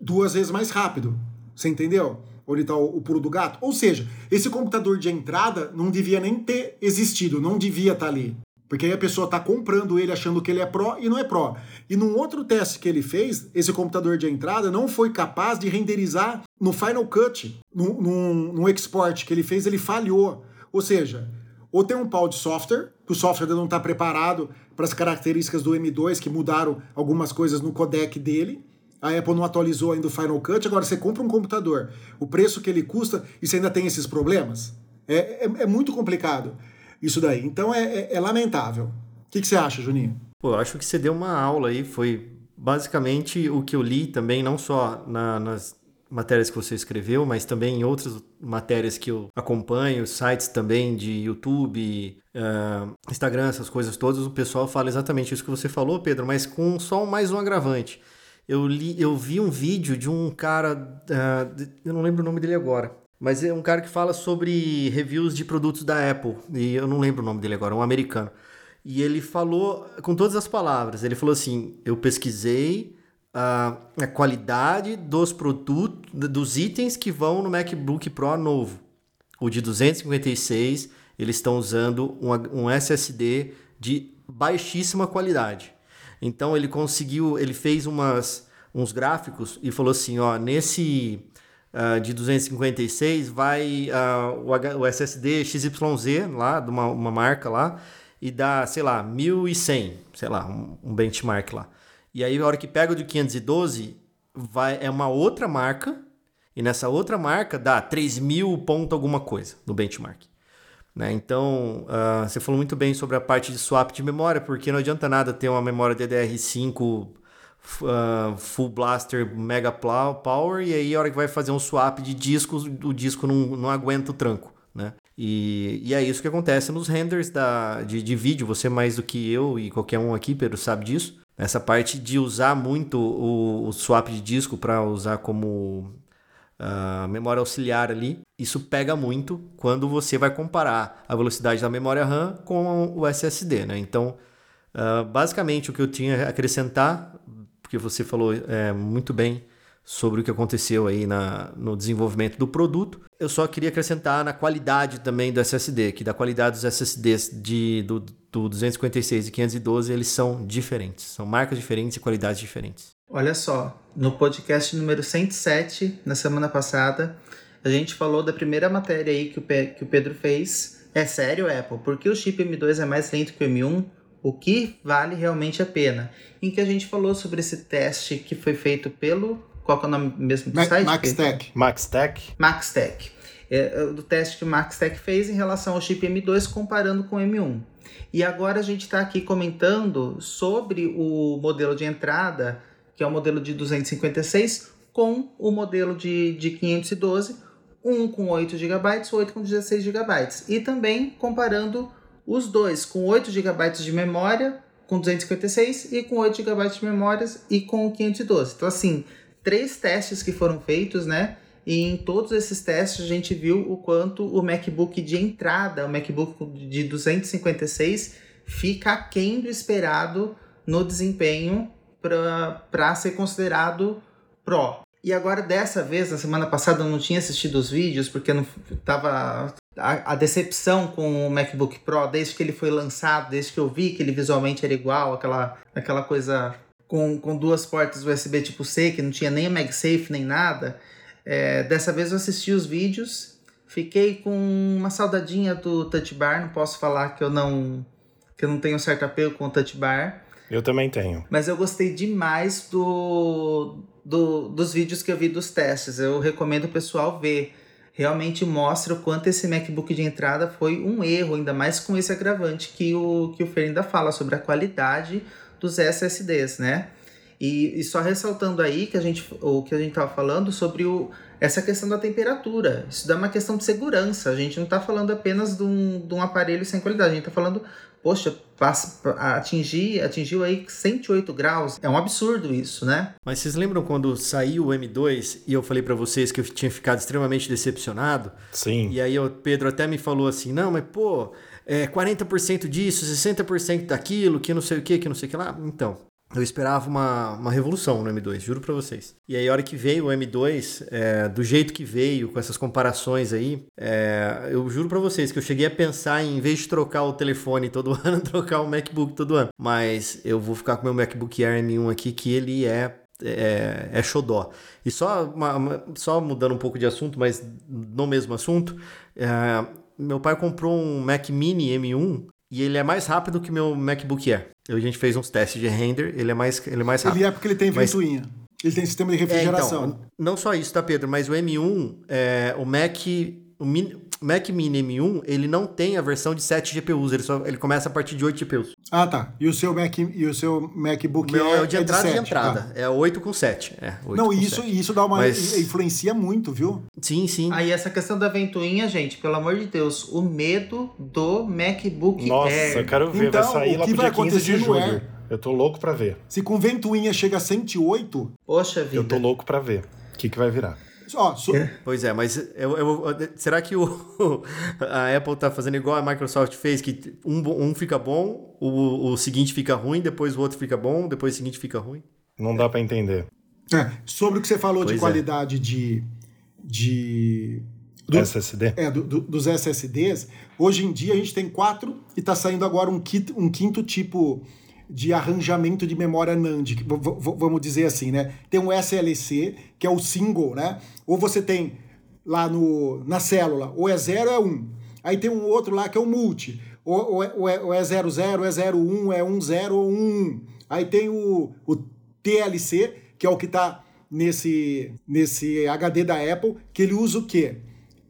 [SPEAKER 4] duas vezes mais rápido. Você entendeu? Onde está o, o pulo do gato? Ou seja, esse computador de entrada não devia nem ter existido, não devia estar tá ali. Porque aí a pessoa está comprando ele achando que ele é Pro e não é Pro. E num outro teste que ele fez, esse computador de entrada não foi capaz de renderizar no Final Cut, num export que ele fez, ele falhou. Ou seja, ou tem um pau de software, que o software ainda não está preparado para as características do M2, que mudaram algumas coisas no codec dele. A Apple não atualizou ainda o Final Cut. Agora, você compra um computador, o preço que ele custa, e você ainda tem esses problemas? É, é, é muito complicado isso daí. Então é, é, é lamentável. O que, que, você acha, Juninho?
[SPEAKER 3] Pô, eu acho que você deu uma aula aí, foi basicamente o que eu li também, não só na, nas matérias que você escreveu, mas também em outras matérias que eu acompanho, sites também de YouTube, uh, Instagram, essas coisas todas, o pessoal fala exatamente isso que você falou, Pedro, mas com só mais um agravante. Eu, li, eu vi um vídeo de um cara, uh, eu não lembro o nome dele agora, mas é um cara que fala sobre reviews de produtos da Apple. E eu não lembro o nome dele agora, um americano. E ele falou com todas as palavras. Ele falou assim: eu pesquisei a, a qualidade dos produtos, dos itens que vão no MacBook Pro novo. O de 256, eles estão usando um, um SSD de baixíssima qualidade. Então ele conseguiu, ele fez umas, uns gráficos e falou assim: ó, nesse uh, de 256 vai uh, o, o, SSD XYZ lá, de uma, uma, marca lá, e dá, sei lá, 1100, sei lá, um, um, benchmark lá. E aí, a hora que pega o de 512, vai, é uma outra marca, e nessa outra marca dá 3000 ponto alguma coisa no benchmark. Né? Então, uh, você falou muito bem sobre a parte de swap de memória, porque não adianta nada ter uma memória DDR5 uh, full blaster mega power e aí a hora que vai fazer um swap de discos, o disco não, não aguenta o tranco, né? E, e é isso que acontece nos renders da, de, de vídeo. Você mais do que eu e qualquer um aqui, Pedro, sabe disso. Essa parte de usar muito o, o swap de disco para usar como uh, memória auxiliar ali, isso pega muito quando você vai comparar a velocidade da memória RAM com o SSD, né? Então, uh, basicamente o que eu tinha a acrescentar porque você falou é, muito bem sobre o que aconteceu aí na, no desenvolvimento do produto. Eu só queria acrescentar na qualidade também do SSD, que da qualidade dos SSDs de, do, do 256 e 512, eles são diferentes. São marcas diferentes e qualidades diferentes.
[SPEAKER 5] Olha só, no podcast número 107, na semana passada, a gente falou da primeira matéria aí que o, que o Pedro fez. É sério, Apple? Por que o chip M2 é mais lento que o M1? o que vale realmente a pena. Em que a gente falou sobre esse teste que foi feito pelo. Qual é o nome mesmo do Ma site?
[SPEAKER 4] MaxTech.
[SPEAKER 2] MaxTech.
[SPEAKER 5] MaxTech. É, do teste que o MaxTech fez em relação ao chip M2 comparando com o M1. E agora a gente está aqui comentando sobre o modelo de entrada, que é o modelo de 256, com o modelo de, de 512, um com 8 GB, outro com 16 GB. E também comparando os dois com 8 GB de memória, com 256 e com 8 GB de memória e com 512. Então assim, três testes que foram feitos, né? E em todos esses testes a gente viu o quanto o MacBook de entrada, o MacBook de 256, fica aquém do esperado no desempenho para ser considerado Pro. E agora, dessa vez, na semana passada, eu não tinha assistido os vídeos porque não tava a, a, decepção com o MacBook Pro desde que ele foi lançado, desde que eu vi que ele visualmente era igual, aquela, aquela coisa com, com duas portas USB tipo C, que não tinha nem MagSafe nem nada. É, dessa vez eu assisti os vídeos, fiquei com uma saudadinha do Touch Bar, não posso falar que eu não que eu não tenho certo apego com o Touch Bar.
[SPEAKER 2] Eu também tenho.
[SPEAKER 5] Mas eu gostei demais do, do, dos vídeos que eu vi dos testes. Eu recomendo o pessoal ver. Realmente mostra o quanto esse MacBook de entrada foi um erro, ainda mais com esse agravante que o, que o Fer ainda fala sobre a qualidade dos SSDs, né? E, e só ressaltando aí que a gente, o que a gente estava falando sobre o, essa questão da temperatura. Isso dá uma questão de segurança. A gente não está falando apenas de um, de um aparelho sem qualidade, a gente está falando poxa, passa, atingir, atingiu aí 108 graus. É um absurdo isso, né?
[SPEAKER 3] Mas vocês lembram quando saiu o M2 e eu falei para vocês que eu tinha ficado extremamente decepcionado?
[SPEAKER 2] Sim.
[SPEAKER 3] E aí o Pedro até me falou assim: não, mas pô, é 40% disso, 60% daquilo, que não sei o que, que não sei o que lá. Então, eu esperava uma, uma revolução no M2, juro pra vocês. E aí, a hora que veio o M2, é, do jeito que veio, com essas comparações aí, é, eu juro pra vocês que eu cheguei a pensar em, em vez de trocar o telefone todo ano, trocar o MacBook todo ano. Mas eu vou ficar com meu MacBook Air M1 aqui, que ele é é, é xodó. E só, uma, só mudando um pouco de assunto, mas no mesmo assunto, é, meu pai comprou um Mac Mini M1 e ele é mais rápido que meu MacBook Air. A gente fez uns testes de render, ele é mais, ele é mais rápido.
[SPEAKER 4] Ele é porque ele tem
[SPEAKER 3] Mas-
[SPEAKER 4] ventoinha. Ele tem sistema de refrigeração.
[SPEAKER 3] É, então, não só isso, tá, Pedro? Mas o M1, é, o Mac, o Mini- Mac Mini M1, ele não tem a versão de 7 GPUs, ele, só, ele começa a partir de 8 GPUs.
[SPEAKER 4] Ah, tá. E o seu, Mac, e o seu MacBook
[SPEAKER 3] O meu é,
[SPEAKER 4] é,
[SPEAKER 3] o de
[SPEAKER 4] é
[SPEAKER 3] entrada e
[SPEAKER 4] sete.
[SPEAKER 3] entrada, é 8 com 7. É, 8
[SPEAKER 4] Não,
[SPEAKER 3] com
[SPEAKER 4] isso,
[SPEAKER 3] 7.
[SPEAKER 4] isso dá uma.
[SPEAKER 3] Mas-
[SPEAKER 4] influencia muito, viu?
[SPEAKER 3] Sim, sim.
[SPEAKER 5] Aí essa questão da ventoinha, gente, pelo amor de Deus, o medo do MacBook
[SPEAKER 2] Nossa,
[SPEAKER 5] Air.
[SPEAKER 2] eu quero ver.
[SPEAKER 4] Então,
[SPEAKER 2] vai sair
[SPEAKER 4] o
[SPEAKER 2] lá
[SPEAKER 4] que
[SPEAKER 2] pro
[SPEAKER 4] vai
[SPEAKER 2] dia 15 de julho.
[SPEAKER 4] Air?
[SPEAKER 2] Eu tô louco pra ver.
[SPEAKER 4] Se com ventoinha chega a 108,
[SPEAKER 5] Poxa vida.
[SPEAKER 2] Eu tô louco pra ver. O que, que vai virar?
[SPEAKER 4] Ó, so-
[SPEAKER 3] Pois é, mas eu, eu- será que o, a Apple tá fazendo igual a Microsoft fez, que um, um fica bom, o, o seguinte fica ruim, depois o outro fica bom, depois o seguinte fica ruim?
[SPEAKER 2] Não dá pra entender.
[SPEAKER 4] é, sobre o que você falou de
[SPEAKER 3] Pois é.
[SPEAKER 4] qualidade de. de do-
[SPEAKER 2] SSD?
[SPEAKER 4] é, do- do- dos SSDs, hoje em dia a gente tem quatro e está saindo agora um, kit, um quinto tipo de arranjamento de memória NAND, que v- v- vamos dizer assim, né? Tem um SLC, que é o single, né? Ou você tem lá no, na célula, ou é 0 ou é 1. Um. Aí tem um outro lá que é o multi. Ou, ou, é, ou, é, é 00, é 01, é 10 ou 11. Aí tem o, o TLC, que é o que está nesse, nesse HD da Apple, que ele usa o quê?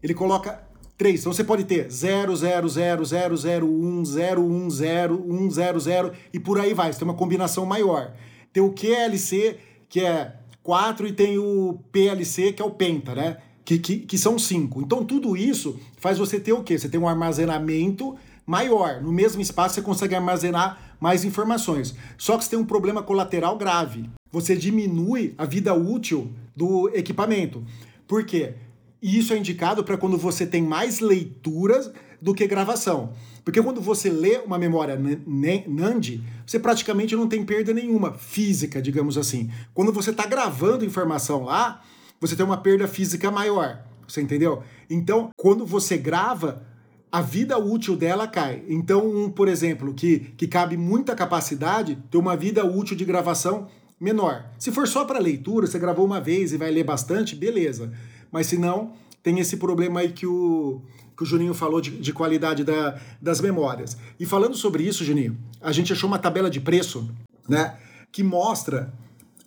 [SPEAKER 4] Ele coloca 3. Então você pode ter 0, 0, 0, 0, 0, 1, 0, 1, 0, 1, 0, 0 e por aí vai. Você tem uma combinação maior. Tem o QLC, que é 4, e tem o PLC, que é o Penta, né? Que, que, que são 5. Então tudo isso faz você ter o quê? Você tem um armazenamento maior. No mesmo espaço você consegue armazenar mais informações. Só que você tem um problema colateral grave. Você diminui a vida útil do equipamento. Por quê? Isso é indicado para quando você tem mais leituras do que gravação. Porque quando você lê uma memória NAND, você praticamente não tem perda nenhuma física, digamos assim. Quando você está gravando informação lá, você tem uma perda física maior. Você entendeu? Então, quando você grava, a vida útil dela cai. Então, um, por exemplo, que, que cabe muita capacidade, tem uma vida útil de gravação menor. Se for só para leitura, você gravou uma vez e vai ler bastante, beleza. Mas se não, tem esse problema aí que o, que o Juninho falou de, de qualidade da, das memórias. E falando sobre isso, Juninho, a gente achou uma tabela de preço, né? Que mostra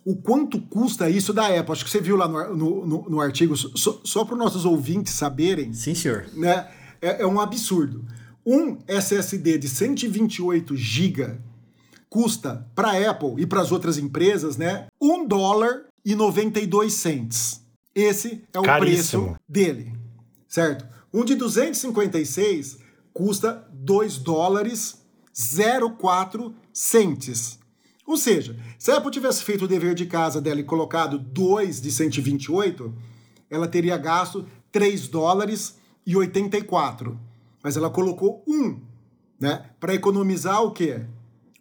[SPEAKER 4] o quanto custa isso da Apple. Acho que você viu lá no, no, no- no artigo, só, só para os nossos ouvintes saberem,
[SPEAKER 3] Sim, senhor.
[SPEAKER 4] né? É, é um absurdo. Um SSD de 128 GB custa para a Apple e para as outras empresas, né? 1 dólar e 92 cents. Esse é o
[SPEAKER 2] Caríssimo.
[SPEAKER 4] preço dele, certo? Um de 256 custa 2 dólares 04 centes. Ou seja, se a Apple tivesse feito o dever de casa dela e colocado 2 de 128, ela teria gasto 3 dólares e 84. Mas ela colocou 1, né? Para economizar o quê?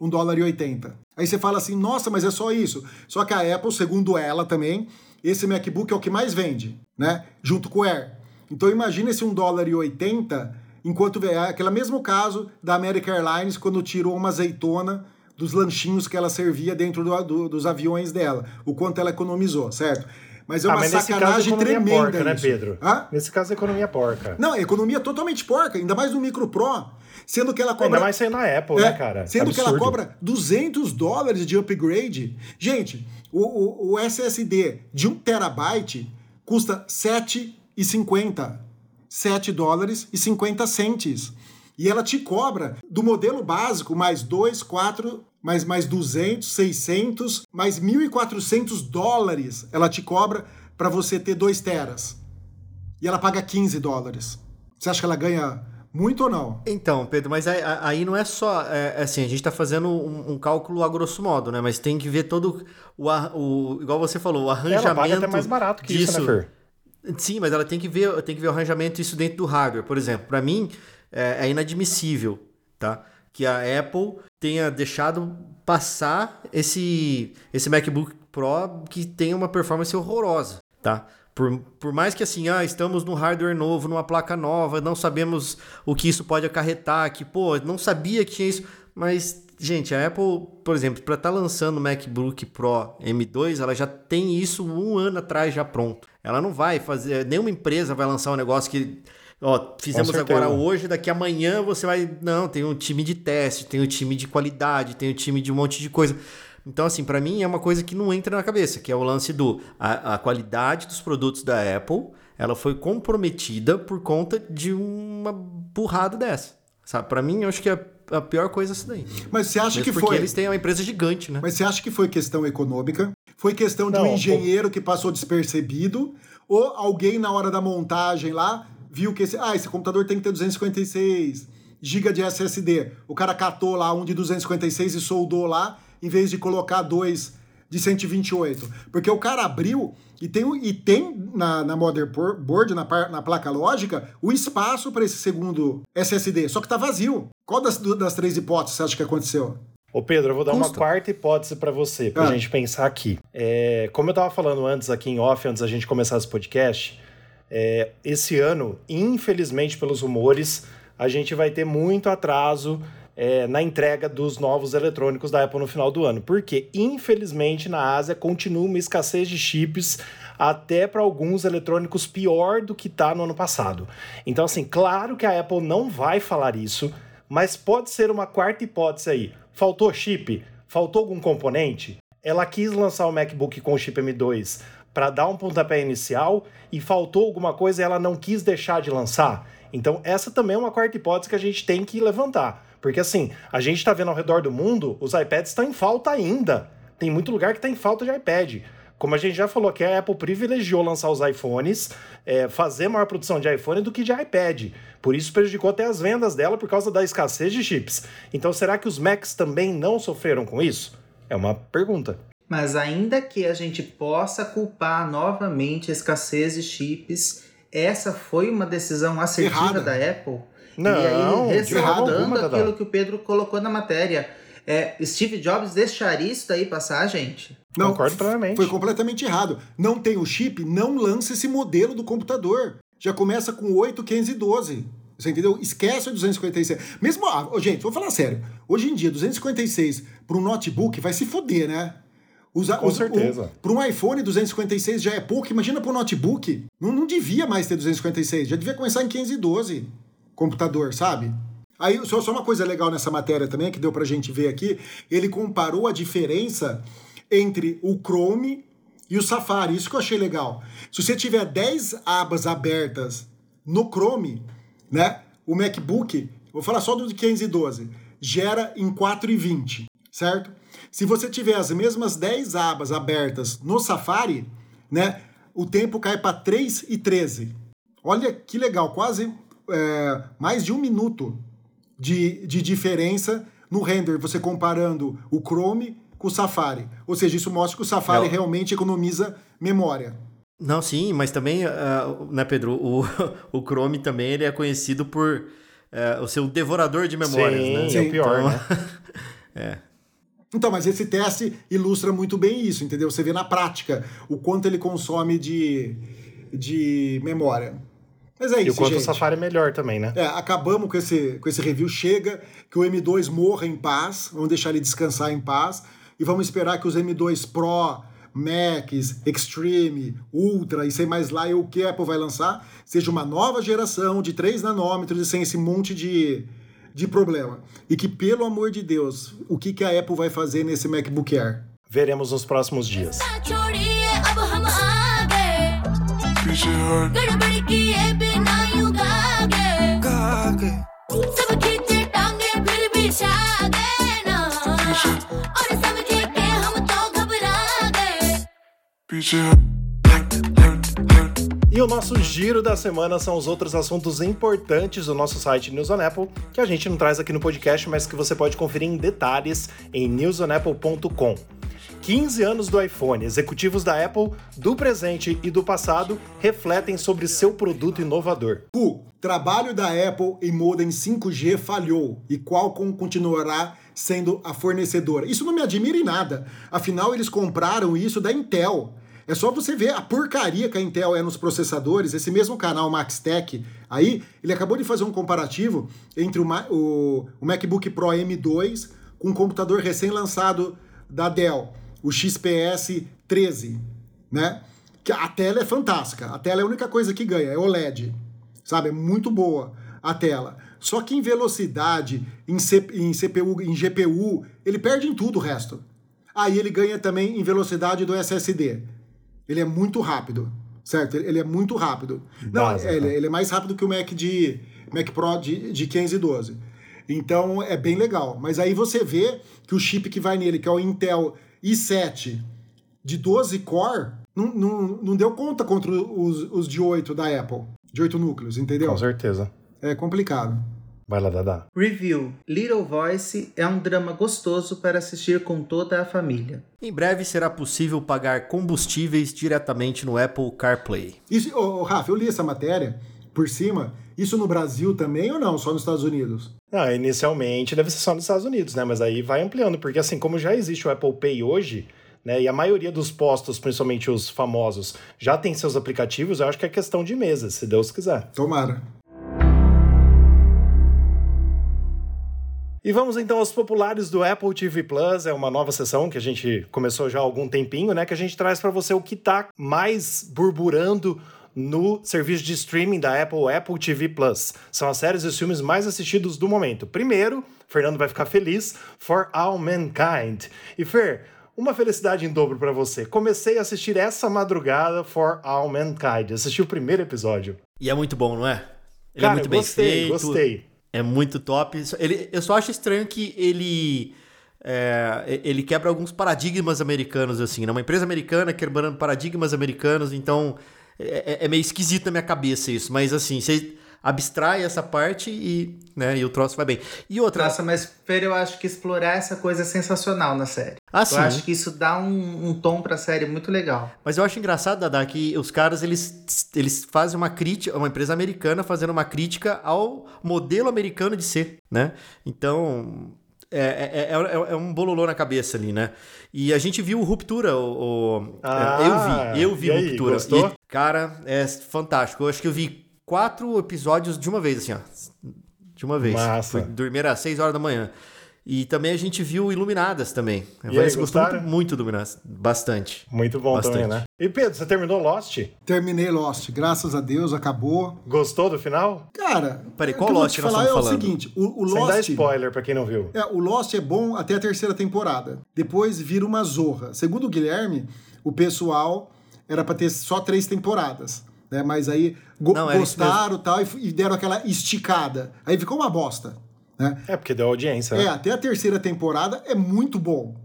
[SPEAKER 4] 1 dólar e 80. Aí você fala assim, nossa, mas é só isso. Só que a Apple, segundo ela também, esse MacBook é o que mais vende, né? Junto com o Air. Então imagina esse 1 dólar e 80, enquanto é aquele mesmo caso da American Airlines quando tirou uma azeitona dos lanchinhos que ela servia dentro do- do- dos aviões dela, o quanto ela economizou, certo? mas é
[SPEAKER 2] Ah,
[SPEAKER 4] uma
[SPEAKER 2] mas nesse caso a
[SPEAKER 4] sacanagem
[SPEAKER 2] economia é
[SPEAKER 4] tremenda
[SPEAKER 2] porca, né. Pedro?
[SPEAKER 4] Hã?
[SPEAKER 2] Nesse caso economia é porca.
[SPEAKER 4] Não, economia totalmente porca, ainda mais no Micro Pro, sendo que ela cobra...
[SPEAKER 2] Ainda mais saindo na Apple,
[SPEAKER 4] É,
[SPEAKER 2] né, cara?
[SPEAKER 4] Sendo que ela
[SPEAKER 2] Absurdo.
[SPEAKER 4] cobra 200 dólares de upgrade. Gente, o, o, o SSD de 1 terabyte custa 7,50. 7 dólares e 50 centes. E ela te cobra do modelo básico mais 2, 4, mais, mais 200, 600, mais 1.400 dólares ela te cobra para você ter 2 teras. E ela paga 15 dólares. Você acha que ela ganha muito ou não?
[SPEAKER 3] Então, Pedro, mas aí, aí não é só. É, assim, a gente está fazendo um, um cálculo a grosso modo, né? Mas tem que ver todo o. o igual você falou, o arranjamento.
[SPEAKER 2] Ela paga até mais barato que isso, né, Fer?
[SPEAKER 3] Sim, mas ela tem que ver, tem que ver o arranjamento isso dentro do hardware. Por exemplo, para mim é, é inadmissível, tá? Que a Apple tenha deixado passar esse esse MacBook Pro que tem uma performance horrorosa, tá? Por, por mais que assim, ah, estamos num hardware novo, numa placa nova, não sabemos o que isso pode acarretar, que, pô, não sabia que tinha isso, mas, gente, a Apple, por exemplo, para estar lançando o MacBook Pro M2, ela já tem isso um ano atrás já pronto. Ela não vai fazer, nenhuma empresa vai lançar um negócio que, ó, fizemos agora hoje, daqui amanhã você vai, não, tem um time de teste, tem um time de qualidade, tem um time de um monte de coisa. Então, assim, para mim é uma coisa que não entra na cabeça, que é o lance do a, a qualidade dos produtos da Apple, ela foi comprometida por conta de uma burrada dessa. Sabe? Para mim, eu acho que é a pior coisa é isso daí.
[SPEAKER 4] Mas você acha
[SPEAKER 3] Mesmo
[SPEAKER 4] que
[SPEAKER 3] porque
[SPEAKER 4] foi.
[SPEAKER 3] eles têm uma empresa gigante, né?
[SPEAKER 4] Mas você acha que foi questão econômica? Foi questão de
[SPEAKER 2] Não,
[SPEAKER 4] um
[SPEAKER 2] pô.
[SPEAKER 4] engenheiro que passou despercebido? Ou alguém na hora da montagem lá viu que esse, ah, esse computador tem que ter 256 GB de SSD. O cara catou lá um de 256 e soldou lá, em vez de colocar dois de 128. Porque o cara abriu e tem, e tem na, na motherboard, na, na placa lógica, o espaço para esse segundo SSD. Só que tá vazio. Qual das, das três hipóteses você acha que aconteceu?
[SPEAKER 2] Ô Pedro, eu vou dar uma
[SPEAKER 3] Custo.
[SPEAKER 2] quarta hipótese pra você, pra
[SPEAKER 4] Ah.
[SPEAKER 2] gente pensar aqui. É, como eu tava falando antes aqui em off, antes da gente começar esse podcast, é, esse ano, infelizmente pelos rumores, a gente vai ter muito atraso é, na entrega dos novos eletrônicos da Apple no final do ano. Porque, infelizmente, na Ásia continua uma escassez de chips até para alguns eletrônicos pior do que tá no ano passado. Então, assim, claro que a Apple não vai falar isso, mas pode ser uma quarta hipótese aí. Faltou chip? Faltou algum componente? Ela quis lançar o MacBook com chip M2 para dar um pontapé inicial e faltou alguma coisa e ela não quis deixar de lançar. Então, essa também é uma quarta hipótese que a gente tem que levantar. Porque, assim, a gente está vendo ao redor do mundo, os iPads estão em falta ainda. Tem muito lugar que está em falta de iPad. Como a gente já falou que a Apple privilegiou lançar os iPhones, é, fazer maior produção de iPhone do que de iPad. Por isso prejudicou até as vendas dela por causa da escassez de chips. Então será que os Macs também não sofreram com isso? É uma pergunta.
[SPEAKER 5] Mas ainda que a gente possa culpar novamente a escassez de chips, essa foi uma decisão assertiva
[SPEAKER 4] Errada.
[SPEAKER 5] da Apple.
[SPEAKER 2] Não,
[SPEAKER 5] e aí, ressaltando aquilo que o Pedro colocou na matéria. É, Steve Jobs deixaria isso daí passar, gente?
[SPEAKER 2] Concordo plenamente.
[SPEAKER 4] Foi completamente errado. Não tem o chip, não lança esse modelo do computador. Já começa com 8512. Você entendeu? Esquece o 256. Mesmo, ah, gente, vou falar sério. Hoje em dia, 256 para um notebook vai se foder, né? Usa,
[SPEAKER 2] Com certeza.
[SPEAKER 4] Para um iPhone, 256 já é pouco. Imagina para um notebook. Não, não devia mais ter 256. Já devia começar em 512 computador, sabe? Aí, só, só uma coisa legal nessa matéria também, que deu pra gente ver aqui. Ele comparou a diferença entre o Chrome e o Safari. Isso que eu achei legal. Se você tiver 10 abas abertas no Chrome, né? O MacBook, vou falar só do de 512, gera em 4,20, certo? Se você tiver as mesmas 10 abas abertas no Safari, né? O tempo cai para 3,13. Olha que legal, quase é, mais de um minuto de, de diferença no render, você comparando o Chrome com o Safari. Ou seja, isso mostra que o Safari
[SPEAKER 3] Não.
[SPEAKER 4] realmente economiza memória.
[SPEAKER 3] Não, sim, mas também, ah, né, Pedro, o, o Chrome também ele é conhecido por eh, o seu devorador de memórias,
[SPEAKER 2] Sim,
[SPEAKER 3] né?
[SPEAKER 2] é o pior,
[SPEAKER 3] Então,
[SPEAKER 2] né?
[SPEAKER 4] Então, mas esse teste ilustra muito bem isso, entendeu? Você vê na prática o quanto ele consome de, de memória. Mas é
[SPEAKER 2] E o
[SPEAKER 4] isso,
[SPEAKER 2] quanto
[SPEAKER 4] gente.
[SPEAKER 2] o Safari é melhor também, né?
[SPEAKER 4] É, acabamos com esse, com esse review. Chega, que o M2 morra em paz. Vamos deixar ele descansar em paz. E vamos esperar que os M2 Pro Max, Extreme, Ultra e sei mais lá e o que a Apple vai lançar, seja uma nova geração de 3 nanômetros e sem esse monte de, de problema. E que, pelo amor de Deus, o que, que a Apple vai fazer nesse MacBook Air?
[SPEAKER 2] Veremos nos próximos dias
[SPEAKER 6] quê?
[SPEAKER 2] E o nosso giro da semana são os outros assuntos importantes do nosso site News on Apple, que a gente não traz aqui no podcast, mas que você pode conferir em detalhes em newsonapple.com. 15 anos do iPhone, executivos da Apple, do presente e do passado, refletem sobre seu produto inovador.
[SPEAKER 4] Pu, trabalho da Apple em modem 5G falhou e Qualcomm continuará sendo a fornecedora. Isso não me admira em nada. Afinal, eles compraram isso da Intel. É só você ver a porcaria que a Intel é nos processadores. Esse mesmo canal MaxTech aí, ele acabou de fazer um comparativo entre o, Ma- o- o MacBook Pro M2 com um computador recém-lançado da Dell, o XPS 13, né? Que a tela é fantástica. A tela é a única coisa que ganha, é OLED. Sabe? É muito boa a tela. Só que em velocidade, em, C- em CPU, em GPU, ele perde em tudo o resto. Aí ele ganha também em velocidade do SSD. Ele é muito rápido, certo? Ele é muito rápido. Não,
[SPEAKER 2] Básico.
[SPEAKER 4] ele, ele é mais rápido que o Mac de Mac Pro de, de 512. Então é bem legal. Mas aí você vê que o chip que vai nele, que é o Intel i7 de 12 core, não, não, não deu conta contra os, os de 8 da Apple. De 8 núcleos, entendeu?
[SPEAKER 2] Com certeza.
[SPEAKER 4] É complicado.
[SPEAKER 2] Vai lá, Dada.
[SPEAKER 5] Review: Little Voice é um drama gostoso para assistir com toda a família.
[SPEAKER 3] Em breve será possível pagar combustíveis diretamente no Apple CarPlay.
[SPEAKER 4] Isso, ô, Rafa, eu li essa matéria por cima. Isso no Brasil também ou não? Só nos Estados Unidos?
[SPEAKER 2] Ah, inicialmente deve ser só nos Estados Unidos, né? Mas aí vai ampliando, porque assim, como já existe o Apple Pay hoje, né? E a maioria dos postos, principalmente os famosos, já tem seus aplicativos, eu acho que é questão de meses, se Deus quiser.
[SPEAKER 4] Tomara.
[SPEAKER 2] E vamos então aos populares do Apple TV Plus. É uma nova sessão que a gente começou já há algum tempinho, né? Que a gente traz para você o que tá mais burburando no serviço de streaming da Apple, Apple TV Plus. São as séries e os filmes mais assistidos do momento. Primeiro, Fernando vai ficar feliz, For All Mankind. E Fer, uma felicidade em dobro para você. Comecei a assistir essa madrugada For All Mankind. Assisti o primeiro episódio.
[SPEAKER 3] E é muito bom, não é? Ele
[SPEAKER 2] Cara,
[SPEAKER 3] é muito bem
[SPEAKER 2] gostei,
[SPEAKER 3] feito.
[SPEAKER 2] gostei.
[SPEAKER 3] É muito top. Ele, eu só acho estranho que ele. é, ele quebra alguns paradigmas americanos, assim, né? Uma empresa americana quebrando paradigmas americanos, então é, é- é meio esquisito na minha cabeça isso. Mas assim, você abstrai essa parte e, né, e o troço vai bem. E outra.
[SPEAKER 5] Nossa, mas Fer, eu acho que explorar essa coisa é sensacional na série.
[SPEAKER 3] Ah, sim.
[SPEAKER 5] Eu acho que isso dá um, um tom pra série muito legal.
[SPEAKER 3] Mas eu acho engraçado, Dada, que os caras eles, eles fazem uma crítica, uma empresa americana fazendo uma crítica ao modelo americano de ser, né? Então. É, é, é, é- é um bololô na cabeça ali, né? E a gente viu Ruptura, o, o-
[SPEAKER 2] Ah,
[SPEAKER 3] eu vi, eu vi
[SPEAKER 2] e aí,
[SPEAKER 3] Ruptura.
[SPEAKER 2] gostou?
[SPEAKER 3] E, cara, é fantástico. Eu acho que eu vi quatro episódios de uma vez, assim, ó. De uma vez.
[SPEAKER 2] Massa.
[SPEAKER 3] Fui dormir às 6 horas da manhã. E também a gente viu Iluminadas também. Você
[SPEAKER 2] aí,
[SPEAKER 3] gostou
[SPEAKER 2] gostaram?
[SPEAKER 3] muito, muito Iluminadas. Bastante.
[SPEAKER 2] Muito bom
[SPEAKER 3] Bastante.
[SPEAKER 2] também, né? E Pedro, você terminou Lost?
[SPEAKER 4] Terminei Lost, graças a Deus, acabou.
[SPEAKER 2] Gostou do final?
[SPEAKER 4] Cara,
[SPEAKER 3] Peraí,
[SPEAKER 4] o
[SPEAKER 3] qual
[SPEAKER 4] que eu vou
[SPEAKER 3] Lost
[SPEAKER 4] te
[SPEAKER 3] nós
[SPEAKER 4] falar é
[SPEAKER 3] estamos
[SPEAKER 4] o
[SPEAKER 3] falando?
[SPEAKER 4] seguinte, o, o
[SPEAKER 2] Sem dar
[SPEAKER 4] Lost...
[SPEAKER 2] spoiler pra quem não viu.
[SPEAKER 4] É, o Lost é bom até a terceira temporada. Depois vira uma zorra. Segundo o Guilherme, o pessoal era pra ter só três temporadas. Né? Mas aí go-
[SPEAKER 3] Não,
[SPEAKER 4] gostaram tal, e, f- e deram aquela esticada. Aí ficou uma bosta. Né?
[SPEAKER 2] É, porque deu audiência,
[SPEAKER 4] É,
[SPEAKER 2] né?
[SPEAKER 4] até a terceira temporada é muito bom.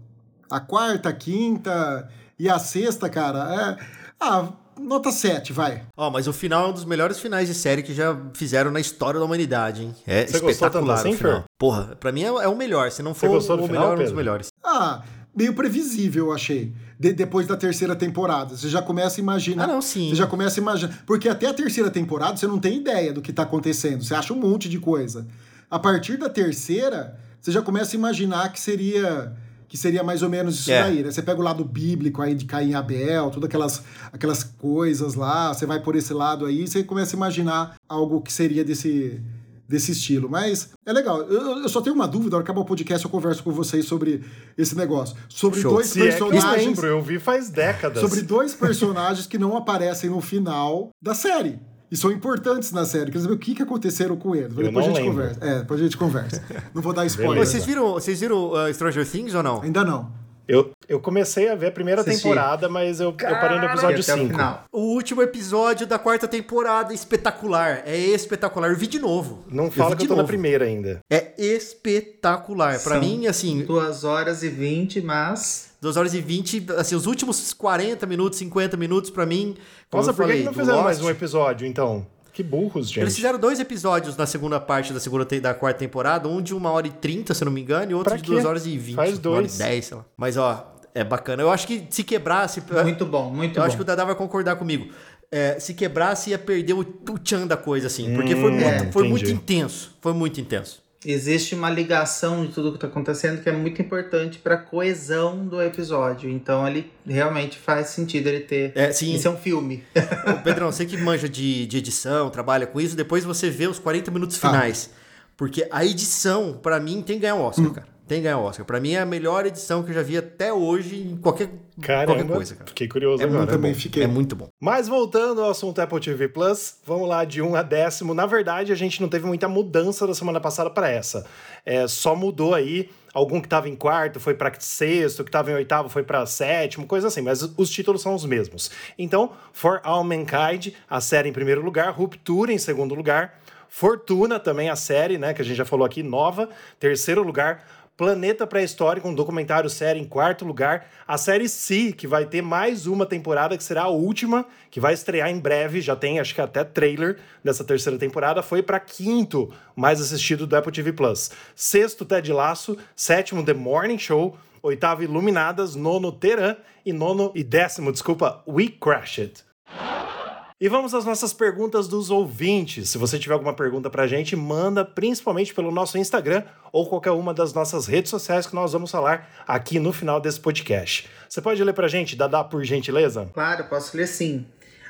[SPEAKER 4] A quarta, a quinta e a sexta, cara, é. Ah, nota 7, vai.
[SPEAKER 3] Ó, mas o final é um dos melhores finais de série que já fizeram na história da humanidade, hein? É
[SPEAKER 2] Você
[SPEAKER 3] espetacular
[SPEAKER 2] assim,
[SPEAKER 3] o final.
[SPEAKER 2] Fer?
[SPEAKER 3] Porra, pra mim é, é o melhor. Se não for o
[SPEAKER 2] do final,
[SPEAKER 3] melhor, é um dos melhores.
[SPEAKER 4] Ah, meio previsível, eu achei. De- depois da terceira temporada. Você já começa a imaginar.
[SPEAKER 3] Ah, não, sim.
[SPEAKER 4] Você já começa a imaginar. Porque até a terceira temporada você não tem ideia do que tá acontecendo. Você acha um monte de coisa. A partir da terceira, você já começa a imaginar que seria. Que seria mais ou menos isso
[SPEAKER 3] É.
[SPEAKER 4] daí, né? Você pega o lado bíblico aí de Caim e Abel, todas aquelas, aquelas coisas lá, você vai por esse lado aí, você começa a imaginar algo que seria desse, desse estilo. Mas é legal. Eu, eu só tenho uma dúvida, na hora que acabar o podcast eu converso com vocês sobre esse negócio. Sobre
[SPEAKER 3] Show.
[SPEAKER 4] dois
[SPEAKER 2] Se é que eu
[SPEAKER 4] personagens.
[SPEAKER 2] lembro, eu vi faz décadas.
[SPEAKER 4] sobre dois personagens que não aparecem no final da série. E são importantes na série. Quer saber o que, que aconteceram com eles.
[SPEAKER 2] Eu
[SPEAKER 4] depois a gente
[SPEAKER 2] lembro.
[SPEAKER 4] conversa. É, depois a gente conversa. Não vou dar spoiler.
[SPEAKER 2] Beleza.
[SPEAKER 3] Vocês viram, vocês viram uh, Stranger Things ou não?
[SPEAKER 4] Ainda não.
[SPEAKER 2] Eu, eu comecei a ver a primeira
[SPEAKER 5] Assisti.
[SPEAKER 2] temporada, mas eu, eu parei no episódio
[SPEAKER 5] Até o
[SPEAKER 2] 5.
[SPEAKER 5] final.
[SPEAKER 3] O último episódio da quarta temporada, espetacular. É espetacular. Eu vi de novo.
[SPEAKER 2] Não fala
[SPEAKER 3] vi
[SPEAKER 2] que eu
[SPEAKER 3] de
[SPEAKER 2] tô na
[SPEAKER 3] novo.
[SPEAKER 2] primeira ainda.
[SPEAKER 3] É espetacular. Pra
[SPEAKER 5] São
[SPEAKER 3] mim, assim,
[SPEAKER 5] 2 horas e 20, mas
[SPEAKER 3] 2 horas e 20, assim, os últimos 40 minutos, 50 minutos, pra mim.
[SPEAKER 2] Nossa,
[SPEAKER 3] eu
[SPEAKER 2] por que
[SPEAKER 3] falei,
[SPEAKER 2] que não fizeram mais
[SPEAKER 3] Lost,
[SPEAKER 2] um episódio, então? Que burros, gente.
[SPEAKER 3] Eles fizeram dois episódios na segunda parte da segunda te- da quarta temporada, um de 1 hora e 30, se eu não me engano, e outro
[SPEAKER 2] Pra
[SPEAKER 3] de
[SPEAKER 2] quê?
[SPEAKER 3] 2 horas e 20.
[SPEAKER 2] Faz
[SPEAKER 3] uma hora e
[SPEAKER 2] dois.
[SPEAKER 3] 10, sei lá. Mas, ó, é bacana. Eu acho que se quebrasse.
[SPEAKER 5] muito bom, muito
[SPEAKER 3] eu
[SPEAKER 5] bom.
[SPEAKER 3] acho que o Dadá vai concordar comigo. É, se quebrasse, ia perder o, o tchan da coisa, assim. Porque foi, muito,
[SPEAKER 5] é,
[SPEAKER 3] foi muito
[SPEAKER 2] Hum,
[SPEAKER 3] intenso. Foi muito intenso.
[SPEAKER 5] Existe uma ligação de tudo que tá acontecendo que é muito importante pra coesão do episódio. Então ele realmente faz sentido ele ter.
[SPEAKER 3] É, sim.
[SPEAKER 5] Isso é um filme.
[SPEAKER 3] Ô, Pedrão, você que manja de, de edição, trabalha com isso, depois você vê os 40 minutos
[SPEAKER 4] Tá.
[SPEAKER 3] finais. Porque a edição, pra mim, tem que ganhar o Oscar,
[SPEAKER 2] Hum.
[SPEAKER 3] cara. Tem que ganhar o Oscar. Pra mim é a melhor edição que eu já vi até hoje em qualquer,
[SPEAKER 2] Caramba,
[SPEAKER 3] qualquer coisa, cara.
[SPEAKER 2] fiquei curioso
[SPEAKER 3] É
[SPEAKER 2] agora.
[SPEAKER 3] muito
[SPEAKER 4] também
[SPEAKER 3] bom.
[SPEAKER 4] fiquei.
[SPEAKER 3] É muito bom.
[SPEAKER 2] Mas voltando ao assunto Apple TV Plus, vamos lá de 1 a décimo. Na verdade, a gente não teve muita mudança da semana passada para essa. É, só mudou aí. Algum que estava em quarto foi para sexto, que estava em oitavo foi para sétimo, coisa assim, mas os títulos são os mesmos. Então, For All Mankind, a série em primeiro lugar, Ruptura em segundo lugar, Fortuna também a série, né, que a gente já falou aqui, nova, terceiro lugar, Planeta Pré-Histórico, um documentário série em quarto lugar. A série Si, que vai ter mais uma temporada, que será a última, que vai estrear em breve, já tem acho que até trailer dessa terceira temporada, foi para quinto mais assistido do Apple TV Plus. Sexto, Ted Laço. Sétimo, The Morning Show. Oitavo, Iluminadas. Nono, Teran. E nono e décimo, desculpa, We Crashed. E vamos às nossas perguntas dos ouvintes. Se você tiver alguma pergunta pra gente, manda principalmente pelo nosso Instagram ou qualquer uma das nossas redes sociais que nós vamos falar aqui no final desse podcast. Você pode ler pra gente, Dadá, por gentileza?
[SPEAKER 5] Claro, posso ler sim.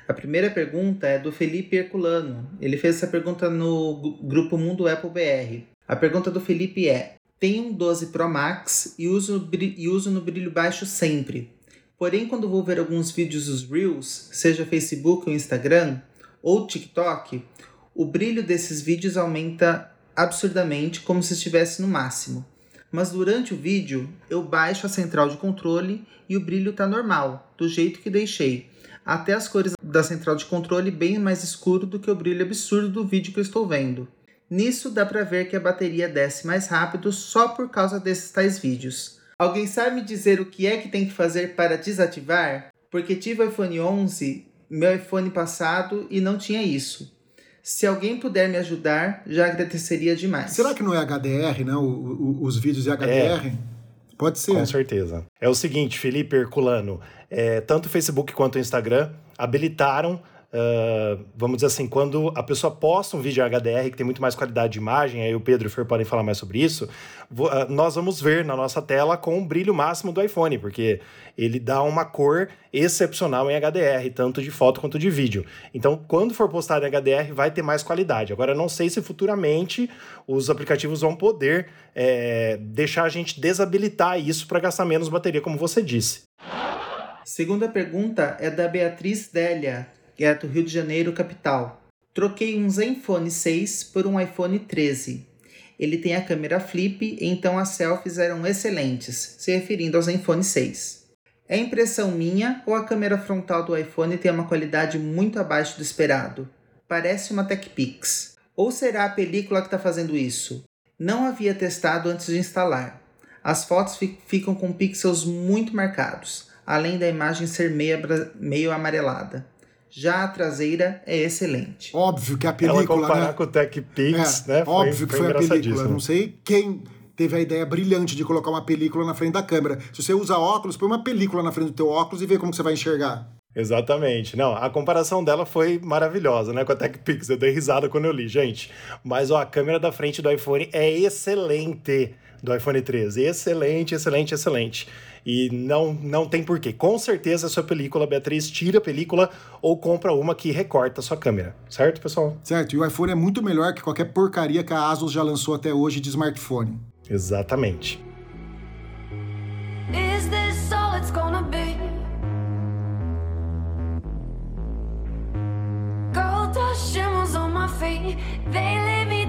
[SPEAKER 5] A primeira pergunta é do Felipe Herculano. Ele fez essa pergunta no grupo Mundo Apple BR. A pergunta do Felipe é: Tenho um 12 Pro Max e uso, e uso no brilho baixo sempre. Porém, quando vou ver alguns vídeos dos Reels, seja Facebook ou Instagram, ou TikTok, o brilho desses vídeos aumenta absurdamente, como se estivesse no máximo. Mas durante o vídeo, eu baixo a central de controle e o brilho tá normal, do jeito que deixei. Até as cores da central de controle bem mais escuro do que o brilho absurdo do vídeo que eu estou vendo. Nisso dá pra ver que a bateria desce mais rápido só por causa desses tais vídeos. Alguém sabe me dizer o que é que tem que fazer para desativar? Porque tive o iPhone 11, meu iPhone passado e não tinha isso. Se alguém puder me ajudar, já agradeceria demais.
[SPEAKER 4] Será que não é HDR, né? O- o- os vídeos de HDR? Pode ser.
[SPEAKER 2] Com certeza. É o seguinte, Felipe Herculano, é, tanto o Facebook quanto o Instagram habilitaram, ah, vamos dizer assim, quando a pessoa posta um vídeo HDR que tem muito mais qualidade de imagem, aí o Pedro e o Fer podem falar mais sobre isso, vo- ah, nós vamos ver na nossa tela com o brilho máximo do iPhone, porque ele dá uma cor excepcional em HDR, tanto de foto quanto de vídeo. Então, quando for postado em HDR, vai ter mais qualidade. Agora, não sei se futuramente os aplicativos vão poder é, deixar a gente desabilitar isso para gastar menos bateria, como você disse.
[SPEAKER 5] Segunda pergunta é da Beatriz Délia, é do Rio de Janeiro, capital. Troquei um Zenfone 6 por um iPhone 13. Ele tem a câmera flip, então as selfies eram excelentes, se referindo ao Zenfone 6. É impressão minha ou a câmera frontal do iPhone tem uma qualidade muito abaixo do esperado? Parece uma TechPix. Ou será a película que está fazendo isso? Não havia testado antes de instalar. As fotos fi- ficam com pixels muito marcados, além da imagem ser meio, meio amarelada. Já a traseira é excelente.
[SPEAKER 4] Óbvio que a
[SPEAKER 2] Ela
[SPEAKER 4] película,
[SPEAKER 2] comparar
[SPEAKER 4] né?
[SPEAKER 2] com o Tech Pix,
[SPEAKER 4] É,
[SPEAKER 2] né?
[SPEAKER 4] óbvio que foi a película. Não sei quem teve a ideia brilhante de colocar uma película na frente da câmera. Se você usa óculos, põe uma película na frente do teu óculos e vê como que você vai enxergar.
[SPEAKER 2] Exatamente. Não, a comparação dela foi maravilhosa, né, com a TechPix. Eu dei risada quando eu li, gente. Mas ó, a câmera da frente do iPhone é excelente. do iPhone 13. Excelente, excelente, excelente. E não, não tem porquê. Com certeza a sua película, Beatriz, tira a película ou compra uma que recorta a sua câmera. Certo, pessoal?
[SPEAKER 4] Certo, e o iPhone é muito melhor que qualquer porcaria que a Asus já lançou até hoje de smartphone.
[SPEAKER 2] Exatamente.
[SPEAKER 7] Is this all it's gonna be? Gold dust shimmers on my feet. They lay me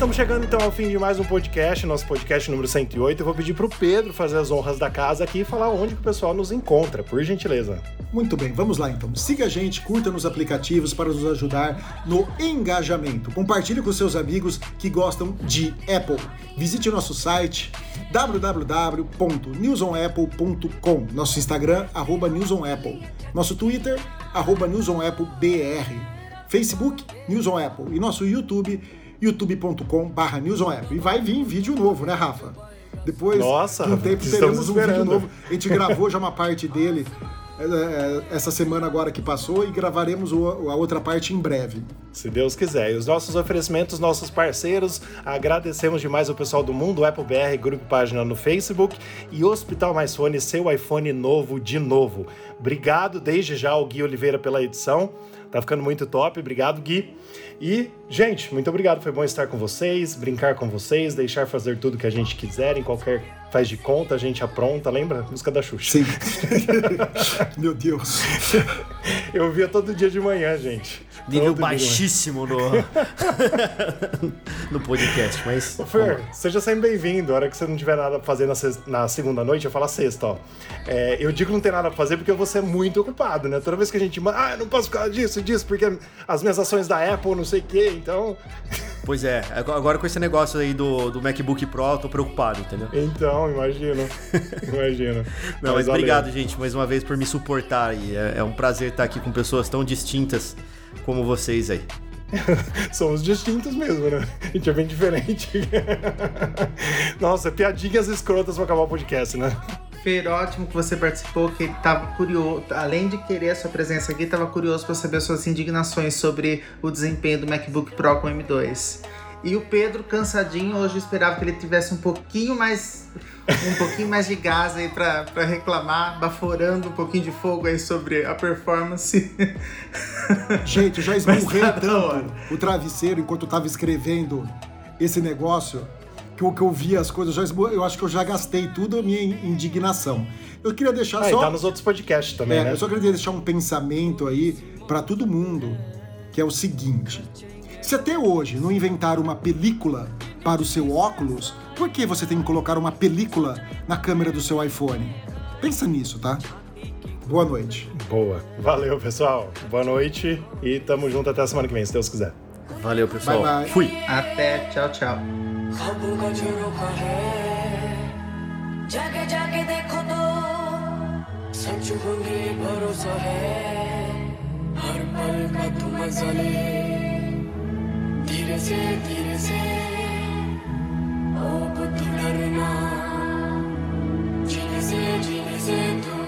[SPEAKER 2] estamos chegando então ao fim de mais um podcast, nosso podcast número 108. Eu vou pedir pro Pedro fazer as honras da casa aqui e falar onde o pessoal nos encontra, por gentileza.
[SPEAKER 4] Muito bem, vamos lá então. Siga a gente, curta nos aplicativos para nos ajudar no engajamento. Compartilhe com seus amigos que gostam de Apple. Visite o nosso site www.newsonapple.com, nosso Instagram arroba newsonapple, nosso Twitter arroba newsonapplebr, Facebook News on Apple e nosso YouTube youtube.com/barra newsonapple. E vai vir vídeo novo, né, Rafa? Depois
[SPEAKER 2] Nossa,
[SPEAKER 4] de um tempo teremos um vídeo
[SPEAKER 2] esperando.
[SPEAKER 4] novo. A gente gravou já uma parte dele é, é, essa semana agora que passou e gravaremos a outra parte em breve.
[SPEAKER 2] Se Deus quiser. E os nossos oferecimentos, nossos parceiros, agradecemos demais o pessoal do Mundo Apple BR, grupo página no Facebook e Hospital Mais Fone, seu iPhone novo de novo. Obrigado desde já ao Gui Oliveira pela edição. Tá ficando muito top. Obrigado, Gui. E, gente, muito obrigado. Foi bom estar com vocês, brincar com vocês, deixar fazer tudo que a gente quiser, em qualquer faz de conta, a gente apronta. Lembra? Música da Xuxa.
[SPEAKER 4] Sim. Meu Deus.
[SPEAKER 2] Eu via todo dia de manhã, gente.
[SPEAKER 3] Nível baixíssimo no, no podcast, mas.
[SPEAKER 2] Ô, Fer, seja sempre bem-vindo. A hora que você não tiver nada pra fazer na, na segunda noite, eu falo a sexta, ó. É, eu digo que não tem nada pra fazer porque eu vou ser muito ocupado, né? Toda vez que a gente manda, ah, eu não posso ficar disso, disso, porque as minhas ações da Apple, não sei o quê, então.
[SPEAKER 3] Pois é, agora com esse negócio aí do, do MacBook Pro, eu tô preocupado, entendeu?
[SPEAKER 2] Então, imagino. imagino.
[SPEAKER 3] Não, mas,
[SPEAKER 2] valeu.
[SPEAKER 3] obrigado, gente, mais uma vez por me suportar aí. É, é um prazer estar aqui com pessoas tão distintas como vocês aí.
[SPEAKER 2] Somos distintos mesmo, né? A gente é bem diferente. Nossa, piadinhas escrotas pra acabar o podcast, né?
[SPEAKER 5] Fer, ótimo que você participou, que tava curioso, além de querer a sua presença aqui, tava curioso para saber suas indignações sobre o desempenho do MacBook Pro com M2. E o Pedro, cansadinho, hoje eu esperava que ele tivesse um pouquinho mais um pouquinho mais de gás aí pra, pra reclamar, baforando um pouquinho de fogo aí sobre a performance.
[SPEAKER 4] Gente, eu já esmurrei
[SPEAKER 5] Mas tá
[SPEAKER 4] tanto o travesseiro enquanto eu tava escrevendo esse negócio que eu, que eu vi as coisas, eu, já eu acho que eu já gastei tudo a minha indignação. Eu queria deixar
[SPEAKER 2] Ah,
[SPEAKER 4] só.
[SPEAKER 2] tá nos outros podcasts também,
[SPEAKER 4] É,
[SPEAKER 2] né?
[SPEAKER 4] eu só queria deixar um pensamento aí pra todo mundo, que é o seguinte: se até hoje não inventaram uma película para o seu óculos, por que você tem que colocar uma película na câmera do seu iPhone? Pensa nisso, tá? Boa noite.
[SPEAKER 2] Boa. Valeu, pessoal. Boa noite e tamo junto até a semana que vem, se Deus quiser.
[SPEAKER 3] Valeu, pessoal.
[SPEAKER 4] Bye, bye.
[SPEAKER 3] Fui.
[SPEAKER 5] Até, tchau, tchau.
[SPEAKER 6] ख्वाबों का झरोखा है
[SPEAKER 7] जाके जाके देखो तो
[SPEAKER 6] सच होंगे भरोसा है हर पल का तू मजा ले धीरे से धीरे से अब तू डरना जीने से जीने से तू